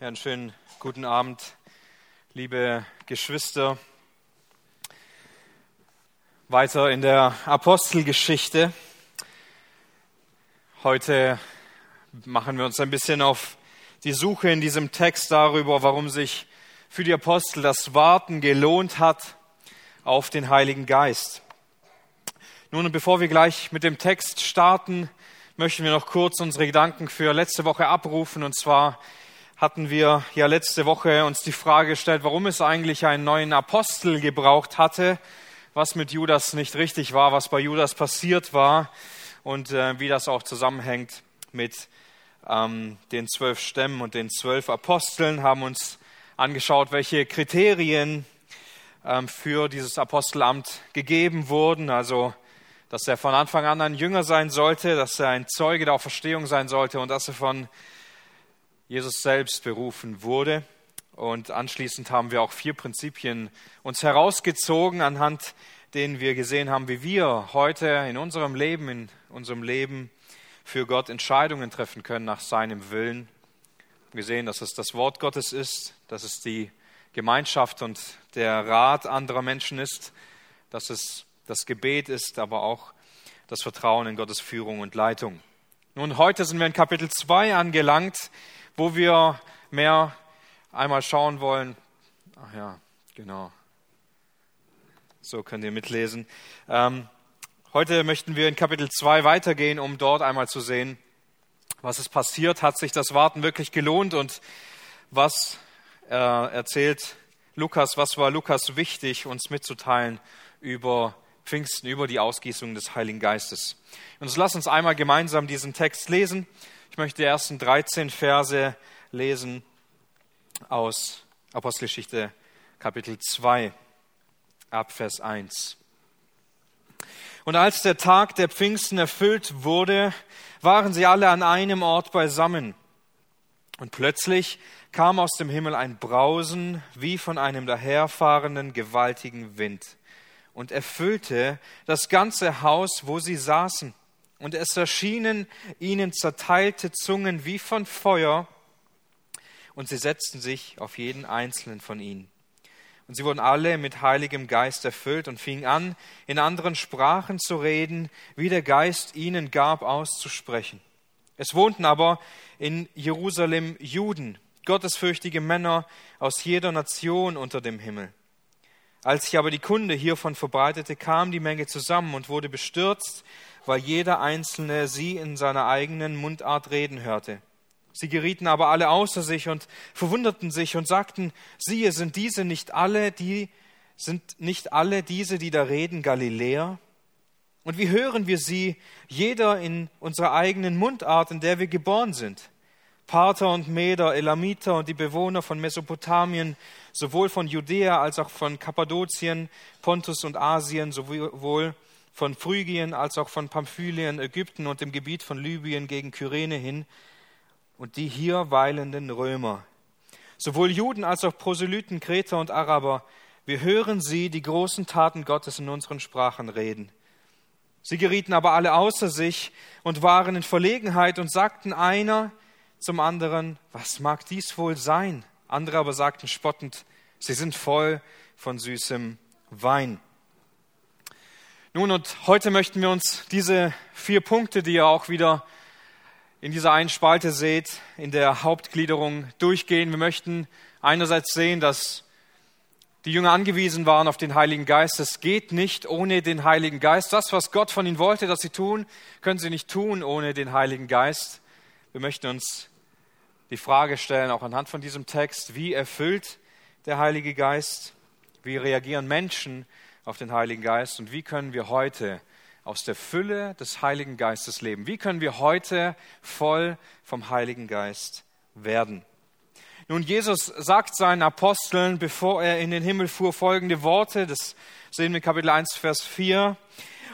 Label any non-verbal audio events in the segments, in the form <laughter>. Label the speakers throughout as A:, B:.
A: Ja, einen schönen guten Abend, liebe Geschwister. Weiter in der Apostelgeschichte. Heute machen wir uns ein bisschen auf die Suche in diesem Text darüber, warum sich für die Apostel das Warten gelohnt hat auf den Heiligen Geist. Nun, bevor wir gleich mit dem Text starten, möchten wir noch kurz unsere Gedanken für letzte Woche abrufen. Und zwar hatten wir ja letzte Woche uns die Frage gestellt, warum es eigentlich einen neuen Apostel gebraucht hatte, was mit Judas nicht richtig war, was bei Judas passiert war und äh, wie das auch zusammenhängt mit ähm, den zwölf Stämmen und den zwölf Aposteln, haben uns angeschaut, welche Kriterien ähm, für dieses Apostelamt gegeben wurden. Also dass er von Anfang an ein Jünger sein sollte, dass er ein Zeuge der Auferstehung sein sollte und dass er von Jesus selbst berufen wurde. Und anschließend haben wir auch vier Prinzipien uns herausgezogen, anhand denen wir gesehen haben, wie wir heute in unserem Leben, in unserem Leben für Gott Entscheidungen treffen können nach seinem Willen. Wir gesehen, dass es das Wort Gottes ist, dass es die Gemeinschaft und der Rat anderer Menschen ist, dass es das Gebet ist, aber auch das Vertrauen in Gottes Führung und Leitung. Nun, heute sind wir in Kapitel 2 angelangt, wo wir mehr einmal schauen wollen. Ach ja, genau. So könnt ihr mitlesen. Ähm, heute möchten wir in Kapitel 2 weitergehen, um dort einmal zu sehen, was ist passiert, hat sich das Warten wirklich gelohnt und was äh, erzählt Lukas, was war Lukas wichtig, uns mitzuteilen über Pfingsten, über die Ausgießung des Heiligen Geistes. Und so lass uns einmal gemeinsam diesen Text lesen. Ich möchte die ersten 13 Verse lesen aus Apostelgeschichte Kapitel 2 ab Vers 1. Und als der Tag der Pfingsten erfüllt wurde, waren sie alle an einem Ort beisammen. Und plötzlich kam aus dem Himmel ein Brausen wie von einem daherfahrenden gewaltigen Wind und erfüllte das ganze Haus, wo sie saßen. Und es erschienen ihnen zerteilte Zungen wie von Feuer, und sie setzten sich auf jeden einzelnen von ihnen. Und sie wurden alle mit heiligem Geist erfüllt und fingen an, in anderen Sprachen zu reden, wie der Geist ihnen gab, auszusprechen. Es wohnten aber in Jerusalem Juden, gottesfürchtige Männer aus jeder Nation unter dem Himmel. Als sich aber die Kunde hiervon verbreitete, kam die Menge zusammen und wurde bestürzt, weil jeder Einzelne sie in seiner eigenen Mundart reden hörte. Sie gerieten aber alle außer sich und verwunderten sich und sagten, siehe, sind diese nicht alle, die, sind nicht alle diese, die da reden, Galiläer? Und wie hören wir sie, jeder in unserer eigenen Mundart, in der wir geboren sind? Parther und Meder, Elamiter und die Bewohner von Mesopotamien, sowohl von Judäa als auch von Kappadokien, Pontus und Asien, sowohl von Phrygien als auch von Pamphylien, Ägypten und dem Gebiet von Libyen gegen Kyrene hin, und die hier weilenden Römer. Sowohl Juden als auch Proselyten, Kreter und Araber, wir hören sie die großen Taten Gottes in unseren Sprachen reden. Sie gerieten aber alle außer sich und waren in Verlegenheit und sagten einer zum anderen, was mag dies wohl sein? Andere aber sagten spottend, sie sind voll von süßem Wein. Nun, und heute möchten wir uns diese vier Punkte, die ihr auch wieder in dieser einen Spalte seht, in der Hauptgliederung durchgehen. Wir möchten einerseits sehen, dass die Jünger angewiesen waren auf den Heiligen Geist. Es geht nicht ohne den Heiligen Geist. Das, was Gott von ihnen wollte, dass sie tun, können sie nicht tun ohne den Heiligen Geist. Wir möchten uns die Frage stellen, auch anhand von diesem Text, wie erfüllt der Heilige Geist? Wie reagieren Menschen auf den Heiligen Geist? Und wie können wir heute aus der Fülle des Heiligen Geistes leben? Wie können wir heute voll vom Heiligen Geist werden? Nun, Jesus sagt seinen Aposteln, bevor er in den Himmel fuhr, folgende Worte. Das sehen wir Kapitel 1, Vers 4.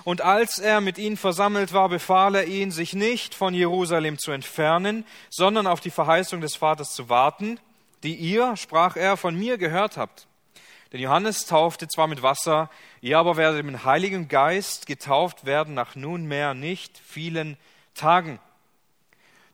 A: Und als er mit ihnen versammelt war, befahl er ihnen, sich nicht von Jerusalem zu entfernen, sondern auf die Verheißung des Vaters zu warten, die ihr, sprach er, von mir gehört habt. Denn Johannes taufte zwar mit Wasser, ihr aber werdet mit Heiligen Geist getauft werden nach nunmehr nicht vielen Tagen.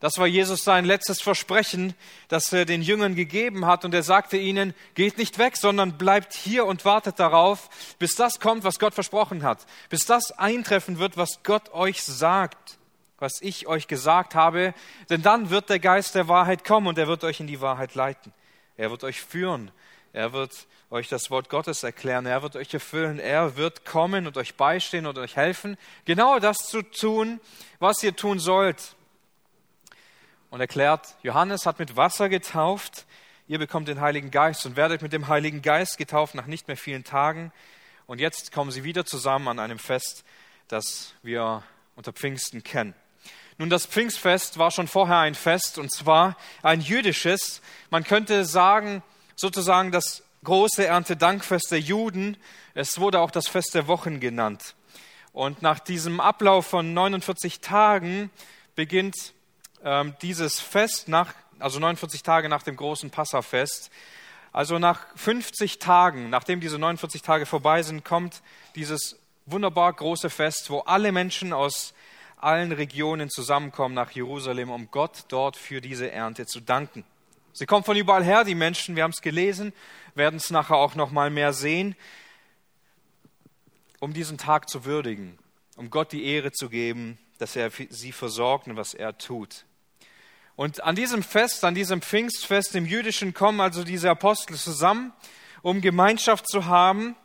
A: Das war Jesus sein letztes Versprechen, das er den Jüngern gegeben hat. Und er sagte ihnen, geht nicht weg, sondern bleibt hier und wartet darauf, bis das kommt, was Gott versprochen hat. Bis das eintreffen wird, was Gott euch sagt, was ich euch gesagt habe. Denn dann wird der Geist der Wahrheit kommen und er wird euch in die Wahrheit leiten. Er wird euch führen. Er wird euch das Wort Gottes erklären. Er wird euch erfüllen. Er wird kommen und euch beistehen und euch helfen, genau das zu tun, was ihr tun sollt und erklärt, Johannes hat mit Wasser getauft, ihr bekommt den Heiligen Geist und werdet mit dem Heiligen Geist getauft nach nicht mehr vielen Tagen. Und jetzt kommen sie wieder zusammen an einem Fest, das wir unter Pfingsten kennen. Nun, das Pfingstfest war schon vorher ein Fest, und zwar ein jüdisches. Man könnte sagen, sozusagen das große Erntedankfest der Juden. Es wurde auch das Fest der Wochen genannt. Und nach diesem Ablauf von 49 Tagen beginnt ähm, dieses Fest nach, also 49 Tage nach dem großen Passafest. Also nach 50 Tagen, nachdem diese 49 Tage vorbei sind, kommt dieses wunderbar große Fest, wo alle Menschen aus allen Regionen zusammenkommen nach Jerusalem, um Gott dort für diese Ernte zu danken. Sie kommen von überall her, die Menschen, wir haben es gelesen, werden es nachher auch noch mal mehr sehen, um diesen Tag zu würdigen, um Gott die Ehre zu geben, dass er sie versorgt und was er tut. Und an diesem Fest, an diesem Pfingstfest im Jüdischen kommen also diese Apostel zusammen, um Gemeinschaft zu haben.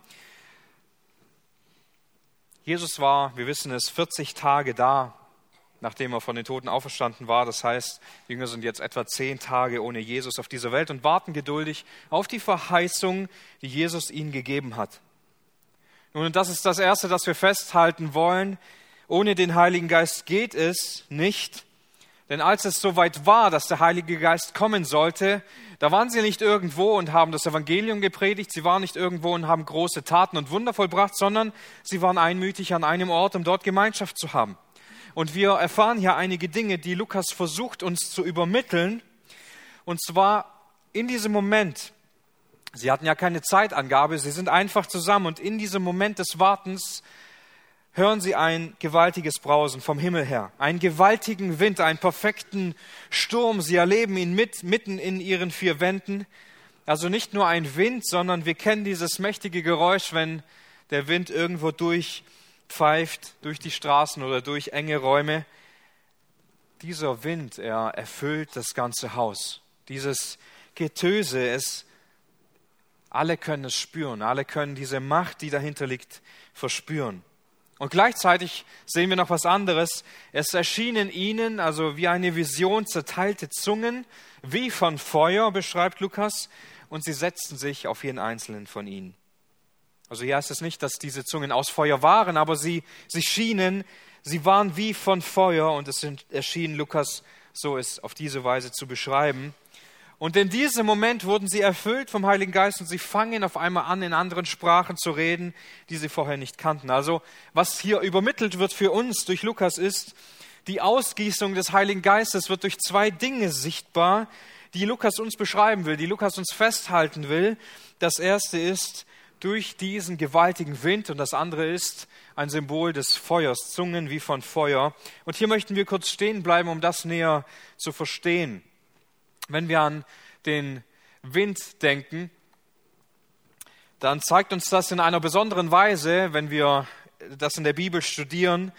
A: Jesus war, wir wissen es, 40 Tage da, nachdem er von den Toten auferstanden war. Das heißt, die Jünger sind jetzt etwa zehn Tage ohne Jesus auf dieser Welt und warten geduldig auf die Verheißung, die Jesus ihnen gegeben hat. Nun, und das ist das Erste, das wir festhalten wollen. Ohne den Heiligen Geist geht es nicht. Denn als es soweit war, dass der Heilige Geist kommen sollte, da waren sie nicht irgendwo und haben das Evangelium gepredigt, sie waren nicht irgendwo und haben große Taten und Wunder vollbracht, sondern sie waren einmütig an einem Ort, um dort Gemeinschaft zu haben. Und wir erfahren hier einige Dinge, die Lukas versucht uns zu übermitteln. Und zwar in diesem Moment, sie hatten ja keine Zeitangabe, sie sind einfach zusammen und in diesem Moment des Wartens hören sie ein gewaltiges Brausen vom Himmel her, einen gewaltigen Wind, einen perfekten Sturm. Sie erleben ihn mit, mitten in ihren vier Wänden. Also nicht nur ein Wind, sondern wir kennen dieses mächtige Geräusch, wenn der Wind irgendwo durchpfeift, durch die Straßen oder durch enge Räume. Dieser Wind, er erfüllt das ganze Haus. Dieses Getöse, es, alle können es spüren, alle können diese Macht, die dahinter liegt, verspüren. Und gleichzeitig sehen wir noch was anderes. Es erschienen ihnen, also wie eine Vision, zerteilte Zungen, wie von Feuer, beschreibt Lukas, und sie setzten sich auf jeden einzelnen von ihnen. Also hier heißt es nicht, dass diese Zungen aus Feuer waren, aber sie, sie schienen, sie waren wie von Feuer und es erschien Lukas so es auf diese Weise zu beschreiben. Und in diesem Moment wurden sie erfüllt vom Heiligen Geist und sie fangen auf einmal an, in anderen Sprachen zu reden, die sie vorher nicht kannten. Also was hier übermittelt wird für uns durch Lukas ist, die Ausgießung des Heiligen Geistes wird durch zwei Dinge sichtbar, die Lukas uns beschreiben will, die Lukas uns festhalten will. Das erste ist durch diesen gewaltigen Wind und das andere ist ein Symbol des Feuers, Zungen wie von Feuer. Und hier möchten wir kurz stehen bleiben, um das näher zu verstehen. Wenn wir an den Wind denken, dann zeigt uns das in einer besonderen Weise, wenn wir das in der Bibel studieren,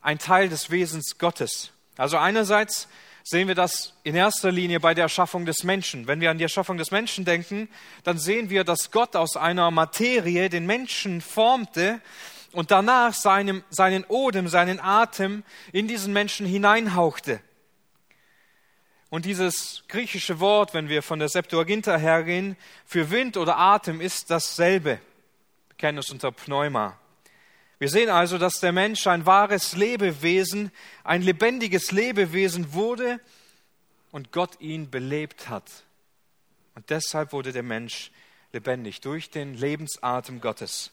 A: ein Teil des Wesens Gottes. Also einerseits sehen wir das in erster Linie bei der Erschaffung des Menschen. Wenn wir an die Erschaffung des Menschen denken, dann sehen wir, dass Gott aus einer Materie den Menschen formte und danach seinem, seinen Odem, seinen Atem in diesen Menschen hineinhauchte. Und dieses griechische Wort, wenn wir von der Septuaginta hergehen, für Wind oder Atem ist dasselbe. Wir kennen es unter Pneuma. Wir sehen also, dass der Mensch ein wahres Lebewesen, ein lebendiges Lebewesen wurde und Gott ihn belebt hat. Und deshalb wurde der Mensch lebendig durch den Lebensatem Gottes.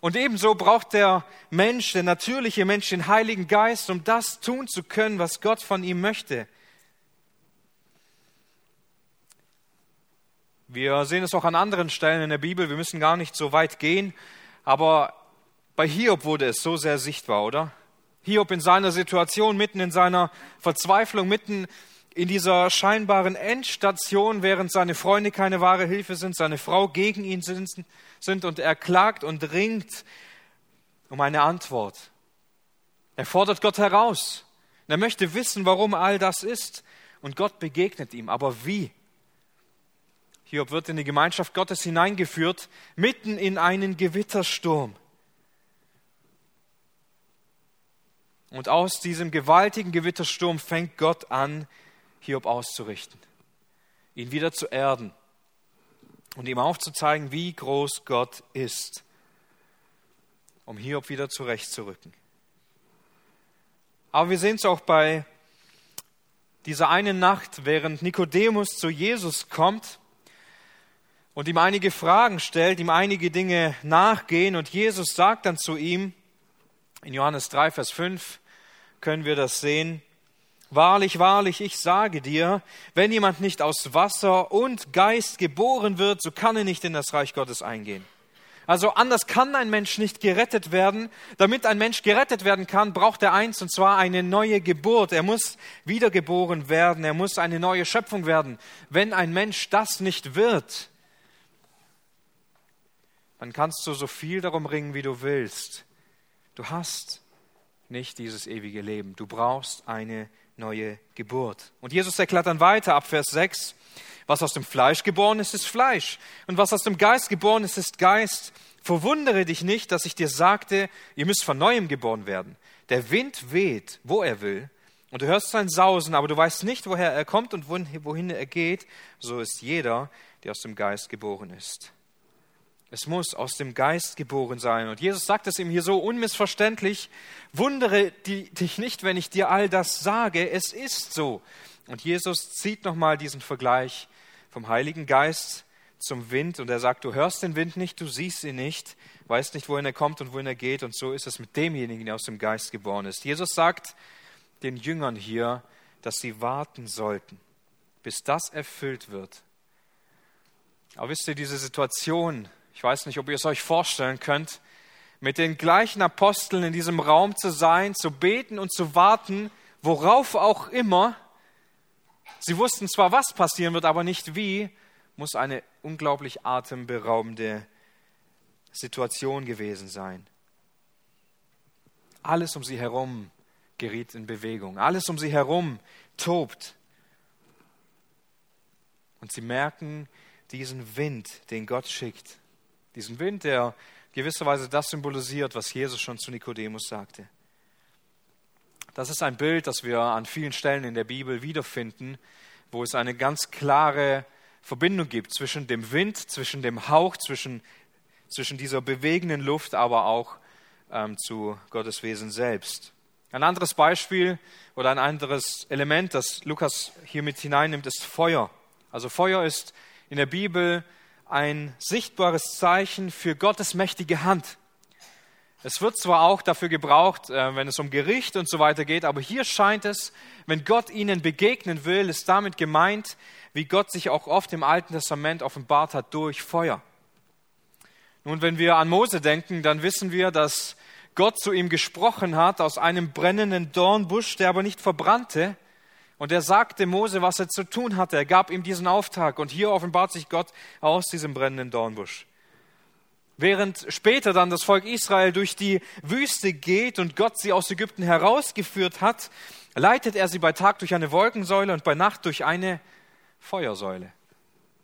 A: Und ebenso braucht der Mensch, der natürliche Mensch, den Heiligen Geist, um das tun zu können, was Gott von ihm möchte. Wir sehen es auch an anderen Stellen in der Bibel. Wir müssen gar nicht so weit gehen. Aber bei Hiob wurde es so sehr sichtbar, oder? Hiob in seiner Situation, mitten in seiner Verzweiflung, mitten in dieser scheinbaren Endstation, während seine Freunde keine wahre Hilfe sind, seine Frau gegen ihn sind, und er klagt und ringt um eine Antwort. Er fordert Gott heraus. Er möchte wissen, warum all das ist. Und Gott begegnet ihm. Aber wie? Hiob wird in die Gemeinschaft Gottes hineingeführt, mitten in einen Gewittersturm. Und aus diesem gewaltigen Gewittersturm fängt Gott an, Hiob auszurichten, ihn wieder zu erden und ihm aufzuzeigen, wie groß Gott ist, um Hiob wieder zurechtzurücken. Aber wir sehen es auch bei dieser einen Nacht, während Nikodemus zu Jesus kommt und ihm einige Fragen stellt, ihm einige Dinge nachgehen und Jesus sagt dann zu ihm, in Johannes 3, Vers 5 können wir das sehen, Wahrlich, wahrlich, ich sage dir, wenn jemand nicht aus Wasser und Geist geboren wird, so kann er nicht in das Reich Gottes eingehen. Also anders kann ein Mensch nicht gerettet werden. Damit ein Mensch gerettet werden kann, braucht er eins, und zwar eine neue Geburt. Er muss wiedergeboren werden, er muss eine neue Schöpfung werden. Wenn ein Mensch das nicht wird, dann kannst du so viel darum ringen, wie du willst. Du hast nicht dieses ewige Leben. Du brauchst eine neue Geburt. Und Jesus erklärt dann weiter ab Vers 6, was aus dem Fleisch geboren ist, ist Fleisch. Und was aus dem Geist geboren ist, ist Geist. Verwundere dich nicht, dass ich dir sagte, ihr müsst von neuem geboren werden. Der Wind weht, wo er will, und du hörst sein Sausen, aber du weißt nicht, woher er kommt und wohin er geht. So ist jeder, der aus dem Geist geboren ist. Es muss aus dem Geist geboren sein. Und Jesus sagt es ihm hier so unmissverständlich, wundere dich nicht, wenn ich dir all das sage, es ist so. Und Jesus zieht nochmal diesen Vergleich vom Heiligen Geist zum Wind und er sagt, du hörst den Wind nicht, du siehst ihn nicht, weißt nicht, wohin er kommt und wohin er geht und so ist es mit demjenigen, der aus dem Geist geboren ist. Jesus sagt den Jüngern hier, dass sie warten sollten, bis das erfüllt wird. Aber wisst ihr, diese Situation, ich weiß nicht, ob ihr es euch vorstellen könnt, mit den gleichen Aposteln in diesem Raum zu sein, zu beten und zu warten, worauf auch immer. Sie wussten zwar, was passieren wird, aber nicht wie muss eine unglaublich atemberaubende Situation gewesen sein. Alles um sie herum geriet in Bewegung, alles um sie herum tobt. Und sie merken diesen Wind, den Gott schickt. Diesen Wind, der gewisserweise das symbolisiert, was Jesus schon zu Nikodemus sagte. Das ist ein Bild, das wir an vielen Stellen in der Bibel wiederfinden, wo es eine ganz klare Verbindung gibt zwischen dem Wind, zwischen dem Hauch, zwischen, zwischen dieser bewegenden Luft, aber auch ähm, zu Gottes Wesen selbst. Ein anderes Beispiel oder ein anderes Element, das Lukas hier mit hineinnimmt, ist Feuer. Also Feuer ist in der Bibel ein sichtbares Zeichen für Gottes mächtige Hand. Es wird zwar auch dafür gebraucht, äh, wenn es um Gericht und so weiter geht, aber hier scheint es, wenn Gott ihnen begegnen will, ist damit gemeint, wie Gott sich auch oft im Alten Testament offenbart hat durch Feuer. Nun, wenn wir an Mose denken, dann wissen wir, dass Gott zu ihm gesprochen hat aus einem brennenden Dornbusch, der aber nicht verbrannte. Und er sagte Mose, was er zu tun hatte. Er gab ihm diesen Auftrag. Und hier offenbart sich Gott aus diesem brennenden Dornbusch. Während später dann das Volk Israel durch die Wüste geht und Gott sie aus Ägypten herausgeführt hat, leitet er sie bei Tag durch eine Wolkensäule und bei Nacht durch eine Feuersäule.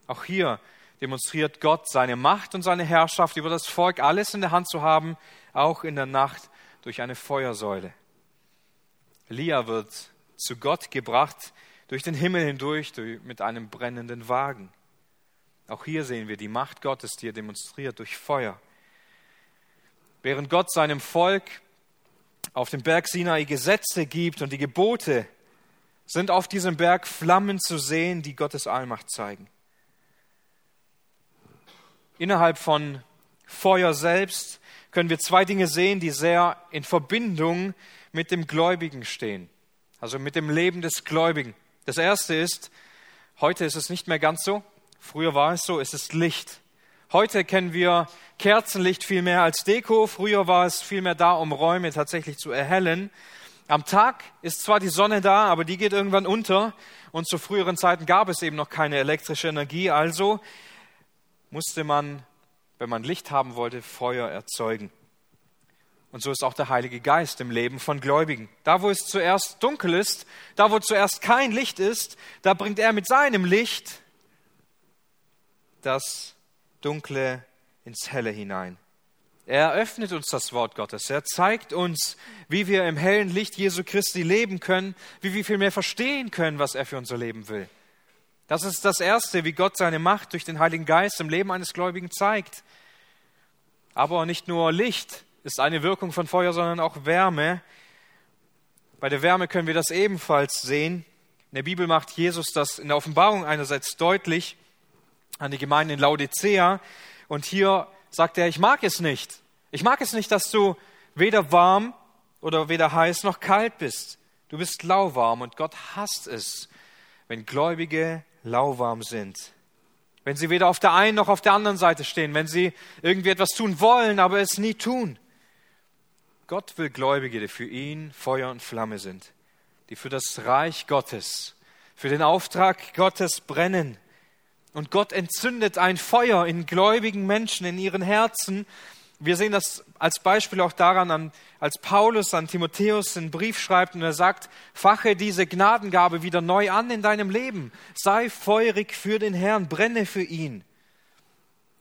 A: Auch hier demonstriert Gott seine Macht und seine Herrschaft über das Volk, alles in der Hand zu haben, auch in der Nacht durch eine Feuersäule. Elia wird zu Gott gebracht durch den Himmel hindurch mit einem brennenden Wagen. Auch hier sehen wir die Macht Gottes, die er demonstriert durch Feuer. Während Gott seinem Volk auf dem Berg Sinai Gesetze gibt und die Gebote, sind auf diesem Berg Flammen zu sehen, die Gottes Allmacht zeigen. Innerhalb von Feuer selbst können wir zwei Dinge sehen, die sehr in Verbindung mit dem Gläubigen stehen, also mit dem Leben des Gläubigen. Das erste ist, heute ist es nicht mehr ganz so, Früher war es so, es ist Licht. Heute kennen wir Kerzenlicht viel mehr als Deko. Früher war es viel mehr da, um Räume tatsächlich zu erhellen. Am Tag ist zwar die Sonne da, aber die geht irgendwann unter. Und zu früheren Zeiten gab es eben noch keine elektrische Energie. Also musste man, wenn man Licht haben wollte, Feuer erzeugen. Und so ist auch der Heilige Geist im Leben von Gläubigen. Da, wo es zuerst dunkel ist, da, wo zuerst kein Licht ist, da bringt er mit seinem Licht das Dunkle ins Helle hinein. Er eröffnet uns das Wort Gottes. Er zeigt uns, wie wir im hellen Licht Jesu Christi leben können, wie wir viel mehr verstehen können, was er für unser Leben will. Das ist das Erste, wie Gott seine Macht durch den Heiligen Geist im Leben eines Gläubigen zeigt. Aber nicht nur Licht ist eine Wirkung von Feuer, sondern auch Wärme. Bei der Wärme können wir das ebenfalls sehen. In der Bibel macht Jesus das in der Offenbarung einerseits deutlich an die Gemeinde in Laodicea. Und hier sagt er, ich mag es nicht. Ich mag es nicht, dass du weder warm oder weder heiß noch kalt bist. Du bist lauwarm und Gott hasst es, wenn Gläubige lauwarm sind. Wenn sie weder auf der einen noch auf der anderen Seite stehen, wenn sie irgendwie etwas tun wollen, aber es nie tun. Gott will Gläubige, die für ihn Feuer und Flamme sind, die für das Reich Gottes, für den Auftrag Gottes brennen. Und Gott entzündet ein Feuer in gläubigen Menschen, in ihren Herzen. Wir sehen das als Beispiel auch daran, als Paulus an Timotheus einen Brief schreibt und er sagt, fache diese Gnadengabe wieder neu an in deinem Leben. Sei feurig für den Herrn, brenne für ihn.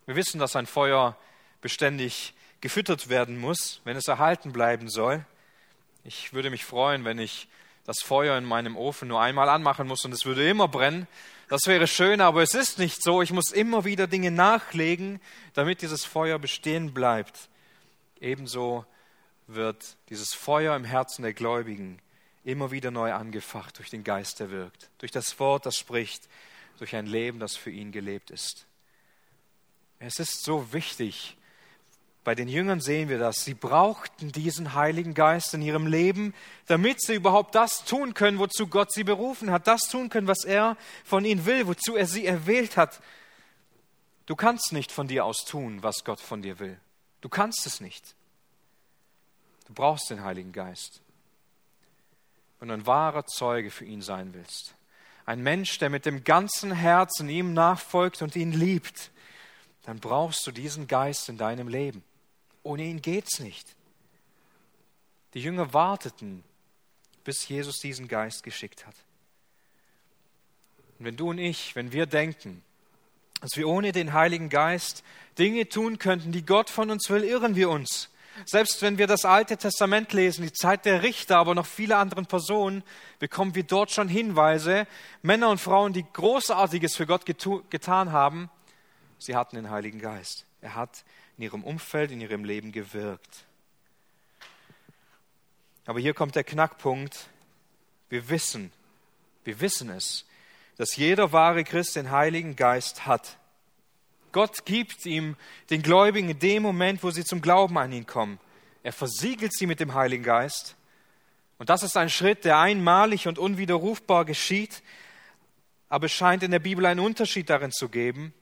A: Wir wissen, dass ein Feuer beständig gefüttert werden muss, wenn es erhalten bleiben soll. Ich würde mich freuen, wenn ich das Feuer in meinem Ofen nur einmal anmachen muss und es würde immer brennen. Das wäre schön, aber es ist nicht so. Ich muss immer wieder Dinge nachlegen, damit dieses Feuer bestehen bleibt. Ebenso wird dieses Feuer im Herzen der Gläubigen immer wieder neu angefacht durch den Geist, der wirkt, durch das Wort, das spricht, durch ein Leben, das für ihn gelebt ist. Es ist so wichtig, bei den Jüngern sehen wir das. Sie brauchten diesen Heiligen Geist in ihrem Leben, damit sie überhaupt das tun können, wozu Gott sie berufen hat, das tun können, was er von ihnen will, wozu er sie erwählt hat. Du kannst nicht von dir aus tun, was Gott von dir will. Du kannst es nicht. Du brauchst den Heiligen Geist. Wenn du ein wahrer Zeuge für ihn sein willst, ein Mensch, der mit dem ganzen Herzen ihm nachfolgt und ihn liebt, dann brauchst du diesen Geist in deinem Leben. Ohne ihn geht's nicht. Die Jünger warteten, bis Jesus diesen Geist geschickt hat. Und wenn du und ich, wenn wir denken, dass wir ohne den Heiligen Geist Dinge tun könnten, die Gott von uns will, irren wir uns. Selbst wenn wir das Alte Testament lesen, die Zeit der Richter, aber noch viele andere Personen, bekommen wir dort schon Hinweise, Männer und Frauen, die Großartiges für Gott getan haben, sie hatten den Heiligen Geist. Er hat in ihrem Umfeld, in ihrem Leben gewirkt. Aber hier kommt der Knackpunkt. Wir wissen, wir wissen es, dass jeder wahre Christ den Heiligen Geist hat. Gott gibt ihm den Gläubigen in dem Moment, wo sie zum Glauben an ihn kommen. Er versiegelt sie mit dem Heiligen Geist. Und das ist ein Schritt, der einmalig und unwiderrufbar geschieht. Aber es scheint in der Bibel einen Unterschied darin zu geben,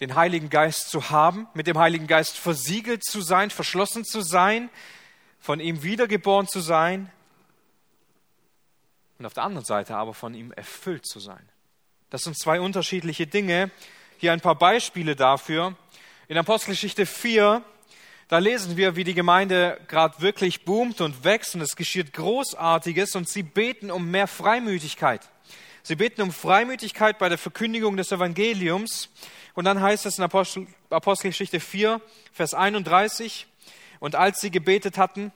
A: den Heiligen Geist zu haben, mit dem Heiligen Geist versiegelt zu sein, verschlossen zu sein, von ihm wiedergeboren zu sein und auf der anderen Seite aber von ihm erfüllt zu sein. Das sind zwei unterschiedliche Dinge. Hier ein paar Beispiele dafür. In Apostelgeschichte 4, da lesen wir, wie die Gemeinde gerade wirklich boomt und wächst und es geschieht Großartiges und sie beten um mehr Freimütigkeit. Sie beten um Freimütigkeit bei der Verkündigung des Evangeliums. Und dann heißt es in Apostel, Apostelgeschichte 4, Vers 31, und als sie gebetet hatten,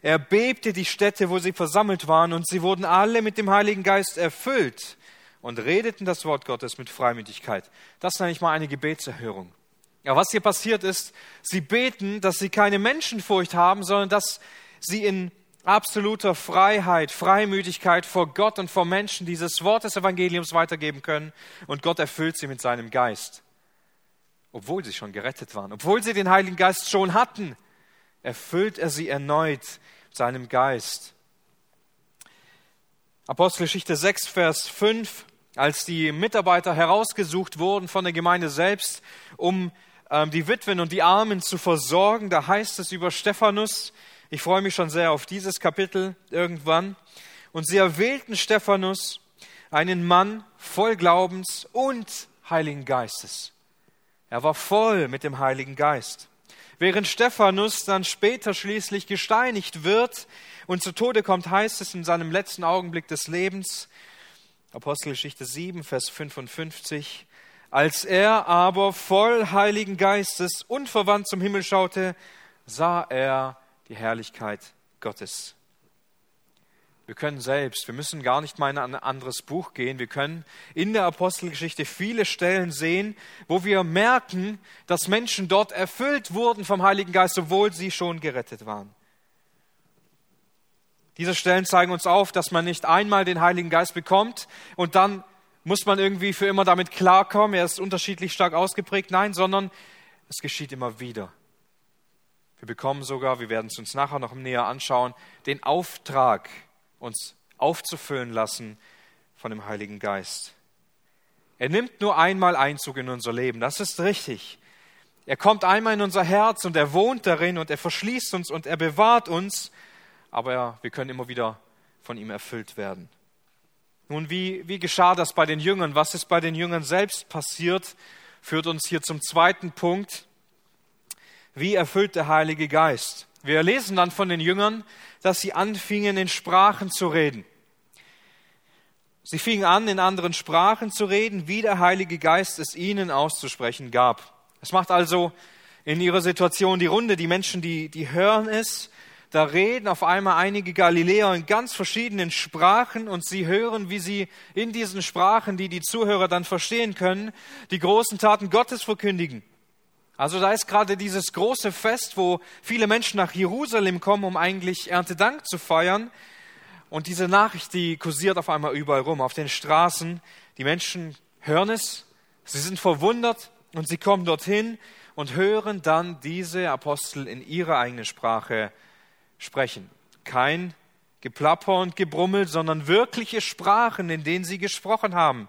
A: erbebte die Stätte, wo sie versammelt waren, und sie wurden alle mit dem Heiligen Geist erfüllt und redeten das Wort Gottes mit Freimütigkeit. Das nenne ich mal eine Gebetserhörung. Ja, was hier passiert ist, sie beten, dass sie keine Menschenfurcht haben, sondern dass sie in absoluter Freiheit, Freimütigkeit vor Gott und vor Menschen dieses Wort des Evangeliums weitergeben können und Gott erfüllt sie mit seinem Geist obwohl sie schon gerettet waren, obwohl sie den Heiligen Geist schon hatten, erfüllt er sie erneut mit seinem Geist. Apostelgeschichte 6, Vers 5, als die Mitarbeiter herausgesucht wurden von der Gemeinde selbst, um ähm, die Witwen und die Armen zu versorgen. Da heißt es über Stephanus, ich freue mich schon sehr auf dieses Kapitel irgendwann. Und sie erwählten Stephanus, einen Mann voll Glaubens und Heiligen Geistes. Er war voll mit dem Heiligen Geist. Während Stephanus dann später schließlich gesteinigt wird und zu Tode kommt, heißt es in seinem letzten Augenblick des Lebens, Apostelgeschichte 7, Vers 55, als er aber voll Heiligen Geistes unverwandt zum Himmel schaute, sah er die Herrlichkeit Gottes. Wir können selbst, wir müssen gar nicht mal in ein anderes Buch gehen, wir können in der Apostelgeschichte viele Stellen sehen, wo wir merken, dass Menschen dort erfüllt wurden vom Heiligen Geist, obwohl sie schon gerettet waren. Diese Stellen zeigen uns auf, dass man nicht einmal den Heiligen Geist bekommt und dann muss man irgendwie für immer damit klarkommen, er ist unterschiedlich stark ausgeprägt. Nein, sondern es geschieht immer wieder. Wir bekommen sogar, wir werden es uns nachher noch näher anschauen, den Auftrag, uns aufzufüllen lassen von dem Heiligen Geist. Er nimmt nur einmal Einzug in unser Leben, das ist richtig. Er kommt einmal in unser Herz und er wohnt darin und er verschließt uns und er bewahrt uns, aber wir können immer wieder von ihm erfüllt werden. Nun, wie, wie geschah das bei den Jüngern? Was ist bei den Jüngern selbst passiert? Führt uns hier zum zweiten Punkt. Wie erfüllt der Heilige Geist? Wir lesen dann von den Jüngern, dass sie anfingen, in Sprachen zu reden. Sie fingen an, in anderen Sprachen zu reden, wie der Heilige Geist es ihnen auszusprechen gab. Es macht also in ihrer Situation die Runde. Die Menschen, die, die hören es da reden auf einmal einige Galiläer in ganz verschiedenen Sprachen und sie hören, wie sie in diesen Sprachen, die die Zuhörer dann verstehen können, die großen Taten Gottes verkündigen. Also da ist gerade dieses große Fest, wo viele Menschen nach Jerusalem kommen, um eigentlich Erntedank zu feiern. Und diese Nachricht, die kursiert auf einmal überall rum, auf den Straßen. Die Menschen hören es, sie sind verwundert und sie kommen dorthin und hören dann diese Apostel in ihrer eigenen Sprache sprechen. Kein Geplapper und Gebrummel, sondern wirkliche Sprachen, in denen sie gesprochen haben.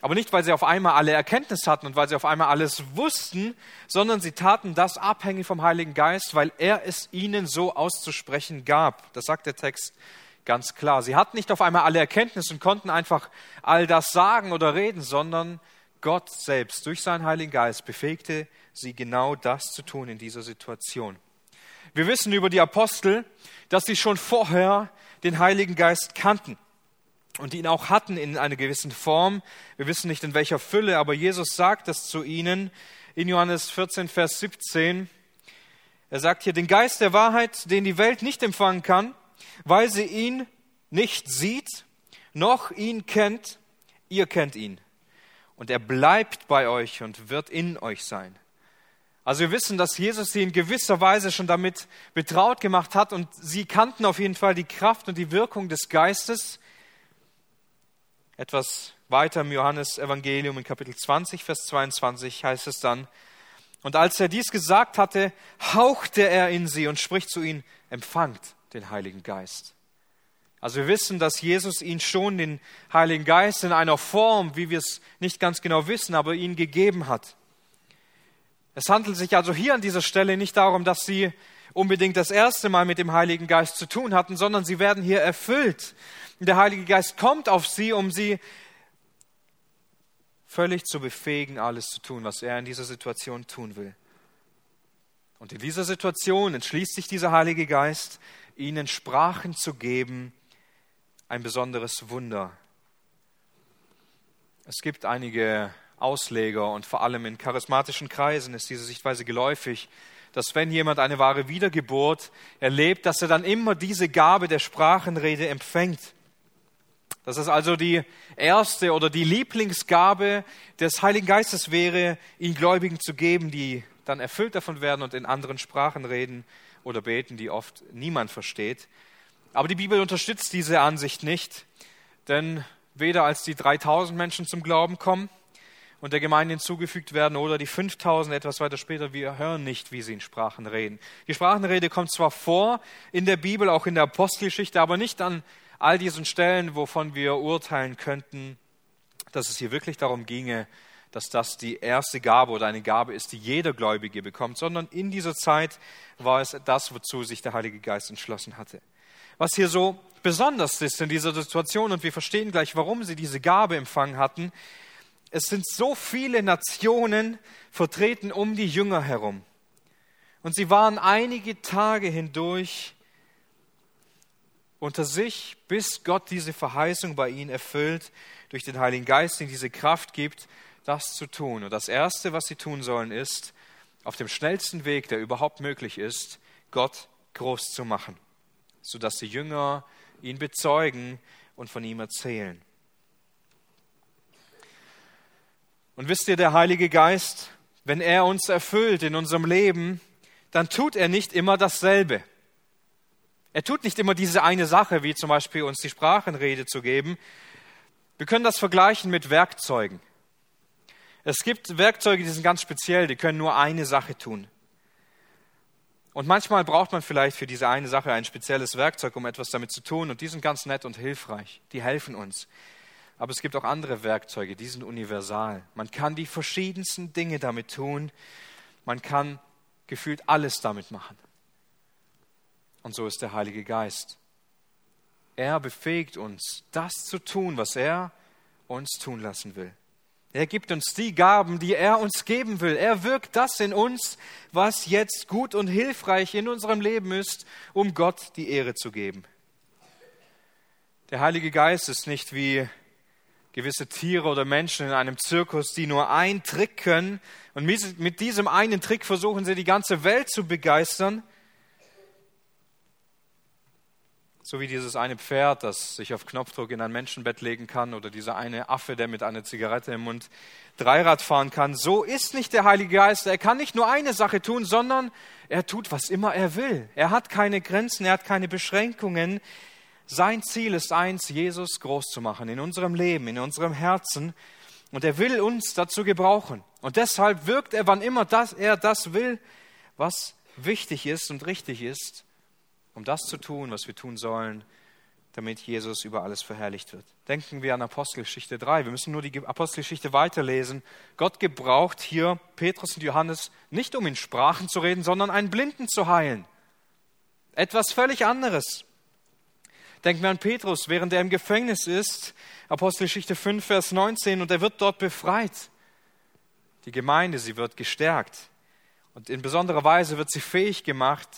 A: Aber nicht, weil sie auf einmal alle Erkenntnis hatten und weil sie auf einmal alles wussten, sondern sie taten das abhängig vom Heiligen Geist, weil er es ihnen so auszusprechen gab. Das sagt der Text ganz klar. Sie hatten nicht auf einmal alle Erkenntnis und konnten einfach all das sagen oder reden, sondern Gott selbst durch seinen Heiligen Geist befähigte sie genau das zu tun in dieser Situation. Wir wissen über die Apostel, dass sie schon vorher den Heiligen Geist kannten und ihn auch hatten in einer gewissen Form. Wir wissen nicht in welcher Fülle, aber Jesus sagt das zu ihnen in Johannes 14, Vers 17. Er sagt hier, den Geist der Wahrheit, den die Welt nicht empfangen kann, weil sie ihn nicht sieht, noch ihn kennt, ihr kennt ihn. Und er bleibt bei euch und wird in euch sein. Also wir wissen, dass Jesus sie in gewisser Weise schon damit betraut gemacht hat und sie kannten auf jeden Fall die Kraft und die Wirkung des Geistes. Etwas weiter im Johannes Evangelium in Kapitel 20, Vers 22 heißt es dann, und als er dies gesagt hatte, hauchte er in sie und spricht zu ihnen, empfangt den Heiligen Geist. Also wir wissen, dass Jesus ihnen schon den Heiligen Geist in einer Form, wie wir es nicht ganz genau wissen, aber ihn gegeben hat. Es handelt sich also hier an dieser Stelle nicht darum, dass sie unbedingt das erste Mal mit dem Heiligen Geist zu tun hatten, sondern sie werden hier erfüllt. Der Heilige Geist kommt auf sie, um sie völlig zu befähigen, alles zu tun, was er in dieser Situation tun will. Und in dieser Situation entschließt sich dieser Heilige Geist, ihnen Sprachen zu geben, ein besonderes Wunder. Es gibt einige Ausleger und vor allem in charismatischen Kreisen ist diese Sichtweise geläufig, dass wenn jemand eine wahre Wiedergeburt erlebt, dass er dann immer diese Gabe der Sprachenrede empfängt. Dass es also die erste oder die Lieblingsgabe des Heiligen Geistes wäre, ihn Gläubigen zu geben, die dann erfüllt davon werden und in anderen Sprachen reden oder beten, die oft niemand versteht. Aber die Bibel unterstützt diese Ansicht nicht, denn weder als die 3000 Menschen zum Glauben kommen, und der Gemeinde hinzugefügt werden oder die 5000 etwas weiter später, wir hören nicht, wie sie in Sprachen reden. Die Sprachenrede kommt zwar vor in der Bibel, auch in der Apostelgeschichte, aber nicht an all diesen Stellen, wovon wir urteilen könnten, dass es hier wirklich darum ginge, dass das die erste Gabe oder eine Gabe ist, die jeder Gläubige bekommt, sondern in dieser Zeit war es das, wozu sich der Heilige Geist entschlossen hatte. Was hier so besonders ist in dieser Situation, und wir verstehen gleich, warum sie diese Gabe empfangen hatten, es sind so viele Nationen vertreten um die Jünger herum. Und sie waren einige Tage hindurch unter sich, bis Gott diese Verheißung bei ihnen erfüllt, durch den Heiligen Geist ihnen diese Kraft gibt, das zu tun. Und das Erste, was sie tun sollen, ist, auf dem schnellsten Weg, der überhaupt möglich ist, Gott groß zu machen, sodass die Jünger ihn bezeugen und von ihm erzählen. Und wisst ihr, der Heilige Geist, wenn er uns erfüllt in unserem Leben, dann tut er nicht immer dasselbe. Er tut nicht immer diese eine Sache, wie zum Beispiel uns die Sprachenrede zu geben. Wir können das vergleichen mit Werkzeugen. Es gibt Werkzeuge, die sind ganz speziell, die können nur eine Sache tun. Und manchmal braucht man vielleicht für diese eine Sache ein spezielles Werkzeug, um etwas damit zu tun. Und die sind ganz nett und hilfreich. Die helfen uns. Aber es gibt auch andere Werkzeuge, die sind universal. Man kann die verschiedensten Dinge damit tun. Man kann gefühlt alles damit machen. Und so ist der Heilige Geist. Er befähigt uns, das zu tun, was er uns tun lassen will. Er gibt uns die Gaben, die er uns geben will. Er wirkt das in uns, was jetzt gut und hilfreich in unserem Leben ist, um Gott die Ehre zu geben. Der Heilige Geist ist nicht wie gewisse Tiere oder Menschen in einem Zirkus, die nur einen Trick können und mit diesem einen Trick versuchen sie die ganze Welt zu begeistern. So wie dieses eine Pferd, das sich auf Knopfdruck in ein Menschenbett legen kann, oder dieser eine Affe, der mit einer Zigarette im Mund Dreirad fahren kann. So ist nicht der Heilige Geist. Er kann nicht nur eine Sache tun, sondern er tut, was immer er will. Er hat keine Grenzen, er hat keine Beschränkungen. Sein Ziel ist eins, Jesus groß zu machen in unserem Leben, in unserem Herzen. Und er will uns dazu gebrauchen. Und deshalb wirkt er, wann immer das, er das will, was wichtig ist und richtig ist um das zu tun, was wir tun sollen, damit Jesus über alles verherrlicht wird. Denken wir an Apostelgeschichte 3. Wir müssen nur die Apostelgeschichte weiterlesen. Gott gebraucht hier Petrus und Johannes nicht, um in Sprachen zu reden, sondern einen Blinden zu heilen. Etwas völlig anderes. Denken wir an Petrus, während er im Gefängnis ist, Apostelgeschichte 5, Vers 19, und er wird dort befreit. Die Gemeinde, sie wird gestärkt. Und in besonderer Weise wird sie fähig gemacht,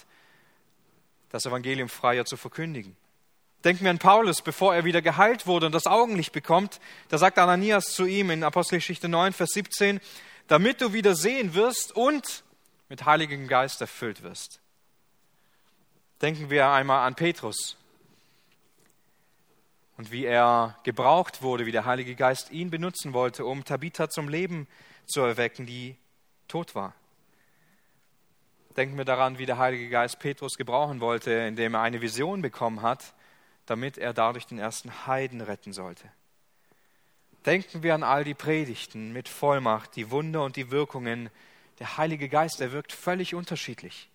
A: das Evangelium freier zu verkündigen. Denken wir an Paulus, bevor er wieder geheilt wurde und das Augenlicht bekommt. Da sagt Ananias zu ihm in Apostelgeschichte 9, Vers 17, damit du wieder sehen wirst und mit Heiligem Geist erfüllt wirst. Denken wir einmal an Petrus und wie er gebraucht wurde, wie der Heilige Geist ihn benutzen wollte, um Tabitha zum Leben zu erwecken, die tot war. Denken wir daran, wie der Heilige Geist Petrus gebrauchen wollte, indem er eine Vision bekommen hat, damit er dadurch den ersten Heiden retten sollte. Denken wir an all die Predigten mit Vollmacht, die Wunder und die Wirkungen. Der Heilige Geist, er wirkt völlig unterschiedlich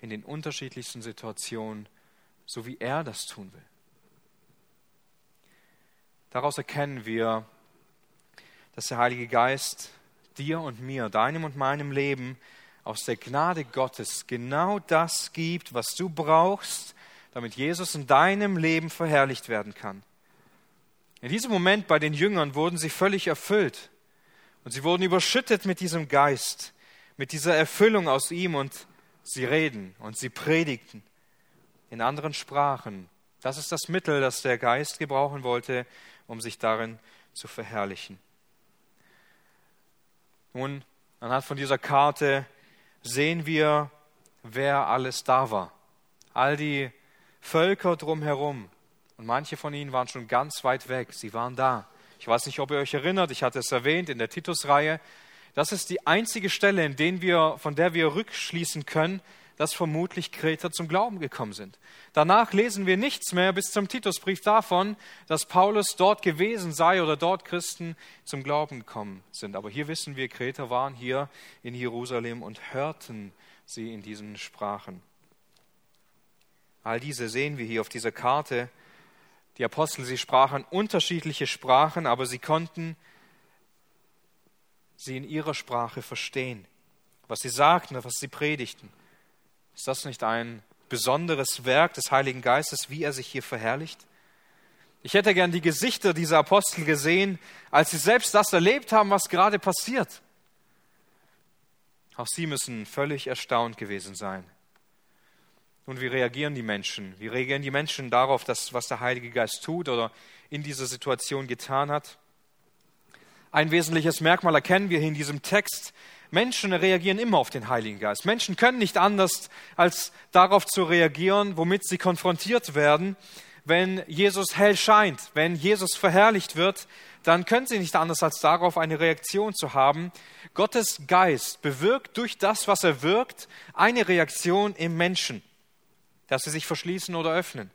A: in den unterschiedlichsten Situationen, so wie er das tun will. Daraus erkennen wir, dass der Heilige Geist dir und mir, deinem und meinem Leben aus der Gnade Gottes genau das gibt, was du brauchst, damit Jesus in deinem Leben verherrlicht werden kann. In diesem Moment bei den Jüngern wurden sie völlig erfüllt und sie wurden überschüttet mit diesem Geist, mit dieser Erfüllung aus ihm und sie reden und sie predigten in anderen Sprachen. Das ist das Mittel, das der Geist gebrauchen wollte, um sich darin zu verherrlichen. Nun, anhand von dieser Karte sehen wir, wer alles da war. All die Völker drumherum. Und manche von ihnen waren schon ganz weit weg. Sie waren da. Ich weiß nicht, ob ihr euch erinnert, ich hatte es erwähnt in der Titusreihe. Das ist die einzige Stelle, in der wir, von der wir rückschließen können, dass vermutlich Kreter zum Glauben gekommen sind. Danach lesen wir nichts mehr bis zum Titusbrief davon, dass Paulus dort gewesen sei oder dort Christen zum Glauben gekommen sind. Aber hier wissen wir, Kreter waren hier in Jerusalem und hörten sie in diesen Sprachen. All diese sehen wir hier auf dieser Karte. Die Apostel, sie sprachen unterschiedliche Sprachen, aber sie konnten sie in ihrer Sprache verstehen, was sie sagten, was sie predigten. Ist das nicht ein besonderes Werk des Heiligen Geistes, wie er sich hier verherrlicht? Ich hätte gern die Gesichter dieser Apostel gesehen, als sie selbst das erlebt haben, was gerade passiert. Auch sie müssen völlig erstaunt gewesen sein. Und wie reagieren die Menschen? Wie reagieren die Menschen darauf, dass, was der Heilige Geist tut oder in dieser Situation getan hat? Ein wesentliches Merkmal erkennen wir hier in diesem Text. Menschen reagieren immer auf den Heiligen Geist. Menschen können nicht anders, als darauf zu reagieren, womit sie konfrontiert werden. Wenn Jesus hell scheint, wenn Jesus verherrlicht wird, dann können sie nicht anders, als darauf eine Reaktion zu haben. Gottes Geist bewirkt durch das, was er wirkt, eine Reaktion im Menschen, dass sie sich verschließen oder öffnen.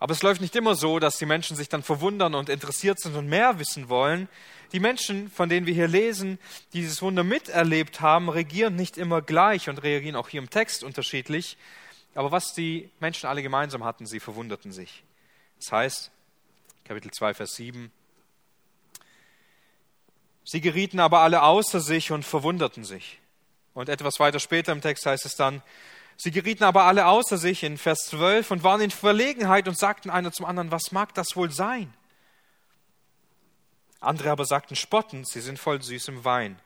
A: Aber es läuft nicht immer so, dass die Menschen sich dann verwundern und interessiert sind und mehr wissen wollen. Die Menschen, von denen wir hier lesen, die dieses Wunder miterlebt haben, reagieren nicht immer gleich und reagieren auch hier im Text unterschiedlich. Aber was die Menschen alle gemeinsam hatten, sie verwunderten sich. Das heißt, Kapitel 2, Vers 7, Sie gerieten aber alle außer sich und verwunderten sich. Und etwas weiter später im Text heißt es dann, Sie gerieten aber alle außer sich in Vers 12 und waren in Verlegenheit und sagten einer zum anderen, was mag das wohl sein? Andere aber sagten spottend, sie sind voll süßem Wein.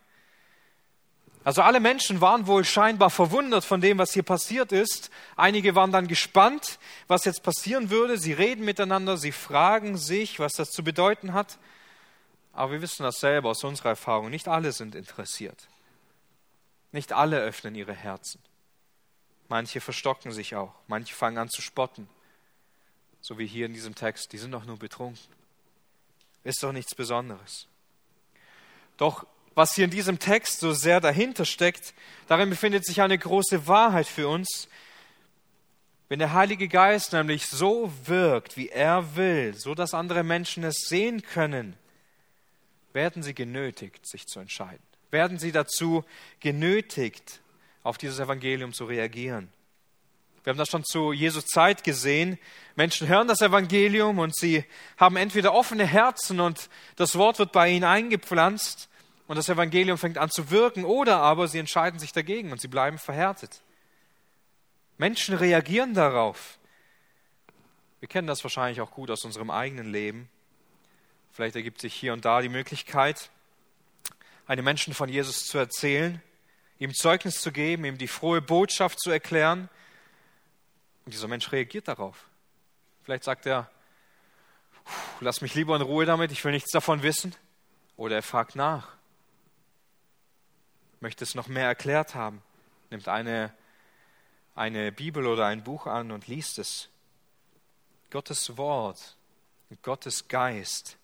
A: Also alle Menschen waren wohl scheinbar verwundert von dem, was hier passiert ist. Einige waren dann gespannt, was jetzt passieren würde. Sie reden miteinander, sie fragen sich, was das zu bedeuten hat. Aber wir wissen das selber aus unserer Erfahrung. Nicht alle sind interessiert. Nicht alle öffnen ihre Herzen. Manche verstocken sich auch, manche fangen an zu spotten, so wie hier in diesem Text, die sind doch nur betrunken. Ist doch nichts Besonderes. Doch was hier in diesem Text so sehr dahinter steckt, darin befindet sich eine große Wahrheit für uns. Wenn der Heilige Geist nämlich so wirkt, wie er will, so dass andere Menschen es sehen können, werden sie genötigt, sich zu entscheiden. Werden sie dazu genötigt, auf dieses Evangelium zu reagieren. Wir haben das schon zu Jesus Zeit gesehen. Menschen hören das Evangelium und sie haben entweder offene Herzen und das Wort wird bei ihnen eingepflanzt und das Evangelium fängt an zu wirken, oder aber sie entscheiden sich dagegen und sie bleiben verhärtet. Menschen reagieren darauf. Wir kennen das wahrscheinlich auch gut aus unserem eigenen Leben. Vielleicht ergibt sich hier und da die Möglichkeit, einem Menschen von Jesus zu erzählen ihm Zeugnis zu geben, ihm die frohe Botschaft zu erklären. Und dieser Mensch reagiert darauf. Vielleicht sagt er, lass mich lieber in Ruhe damit, ich will nichts davon wissen. Oder er fragt nach, möchte es noch mehr erklärt haben, nimmt eine, eine Bibel oder ein Buch an und liest es. Gottes Wort Gottes Geist,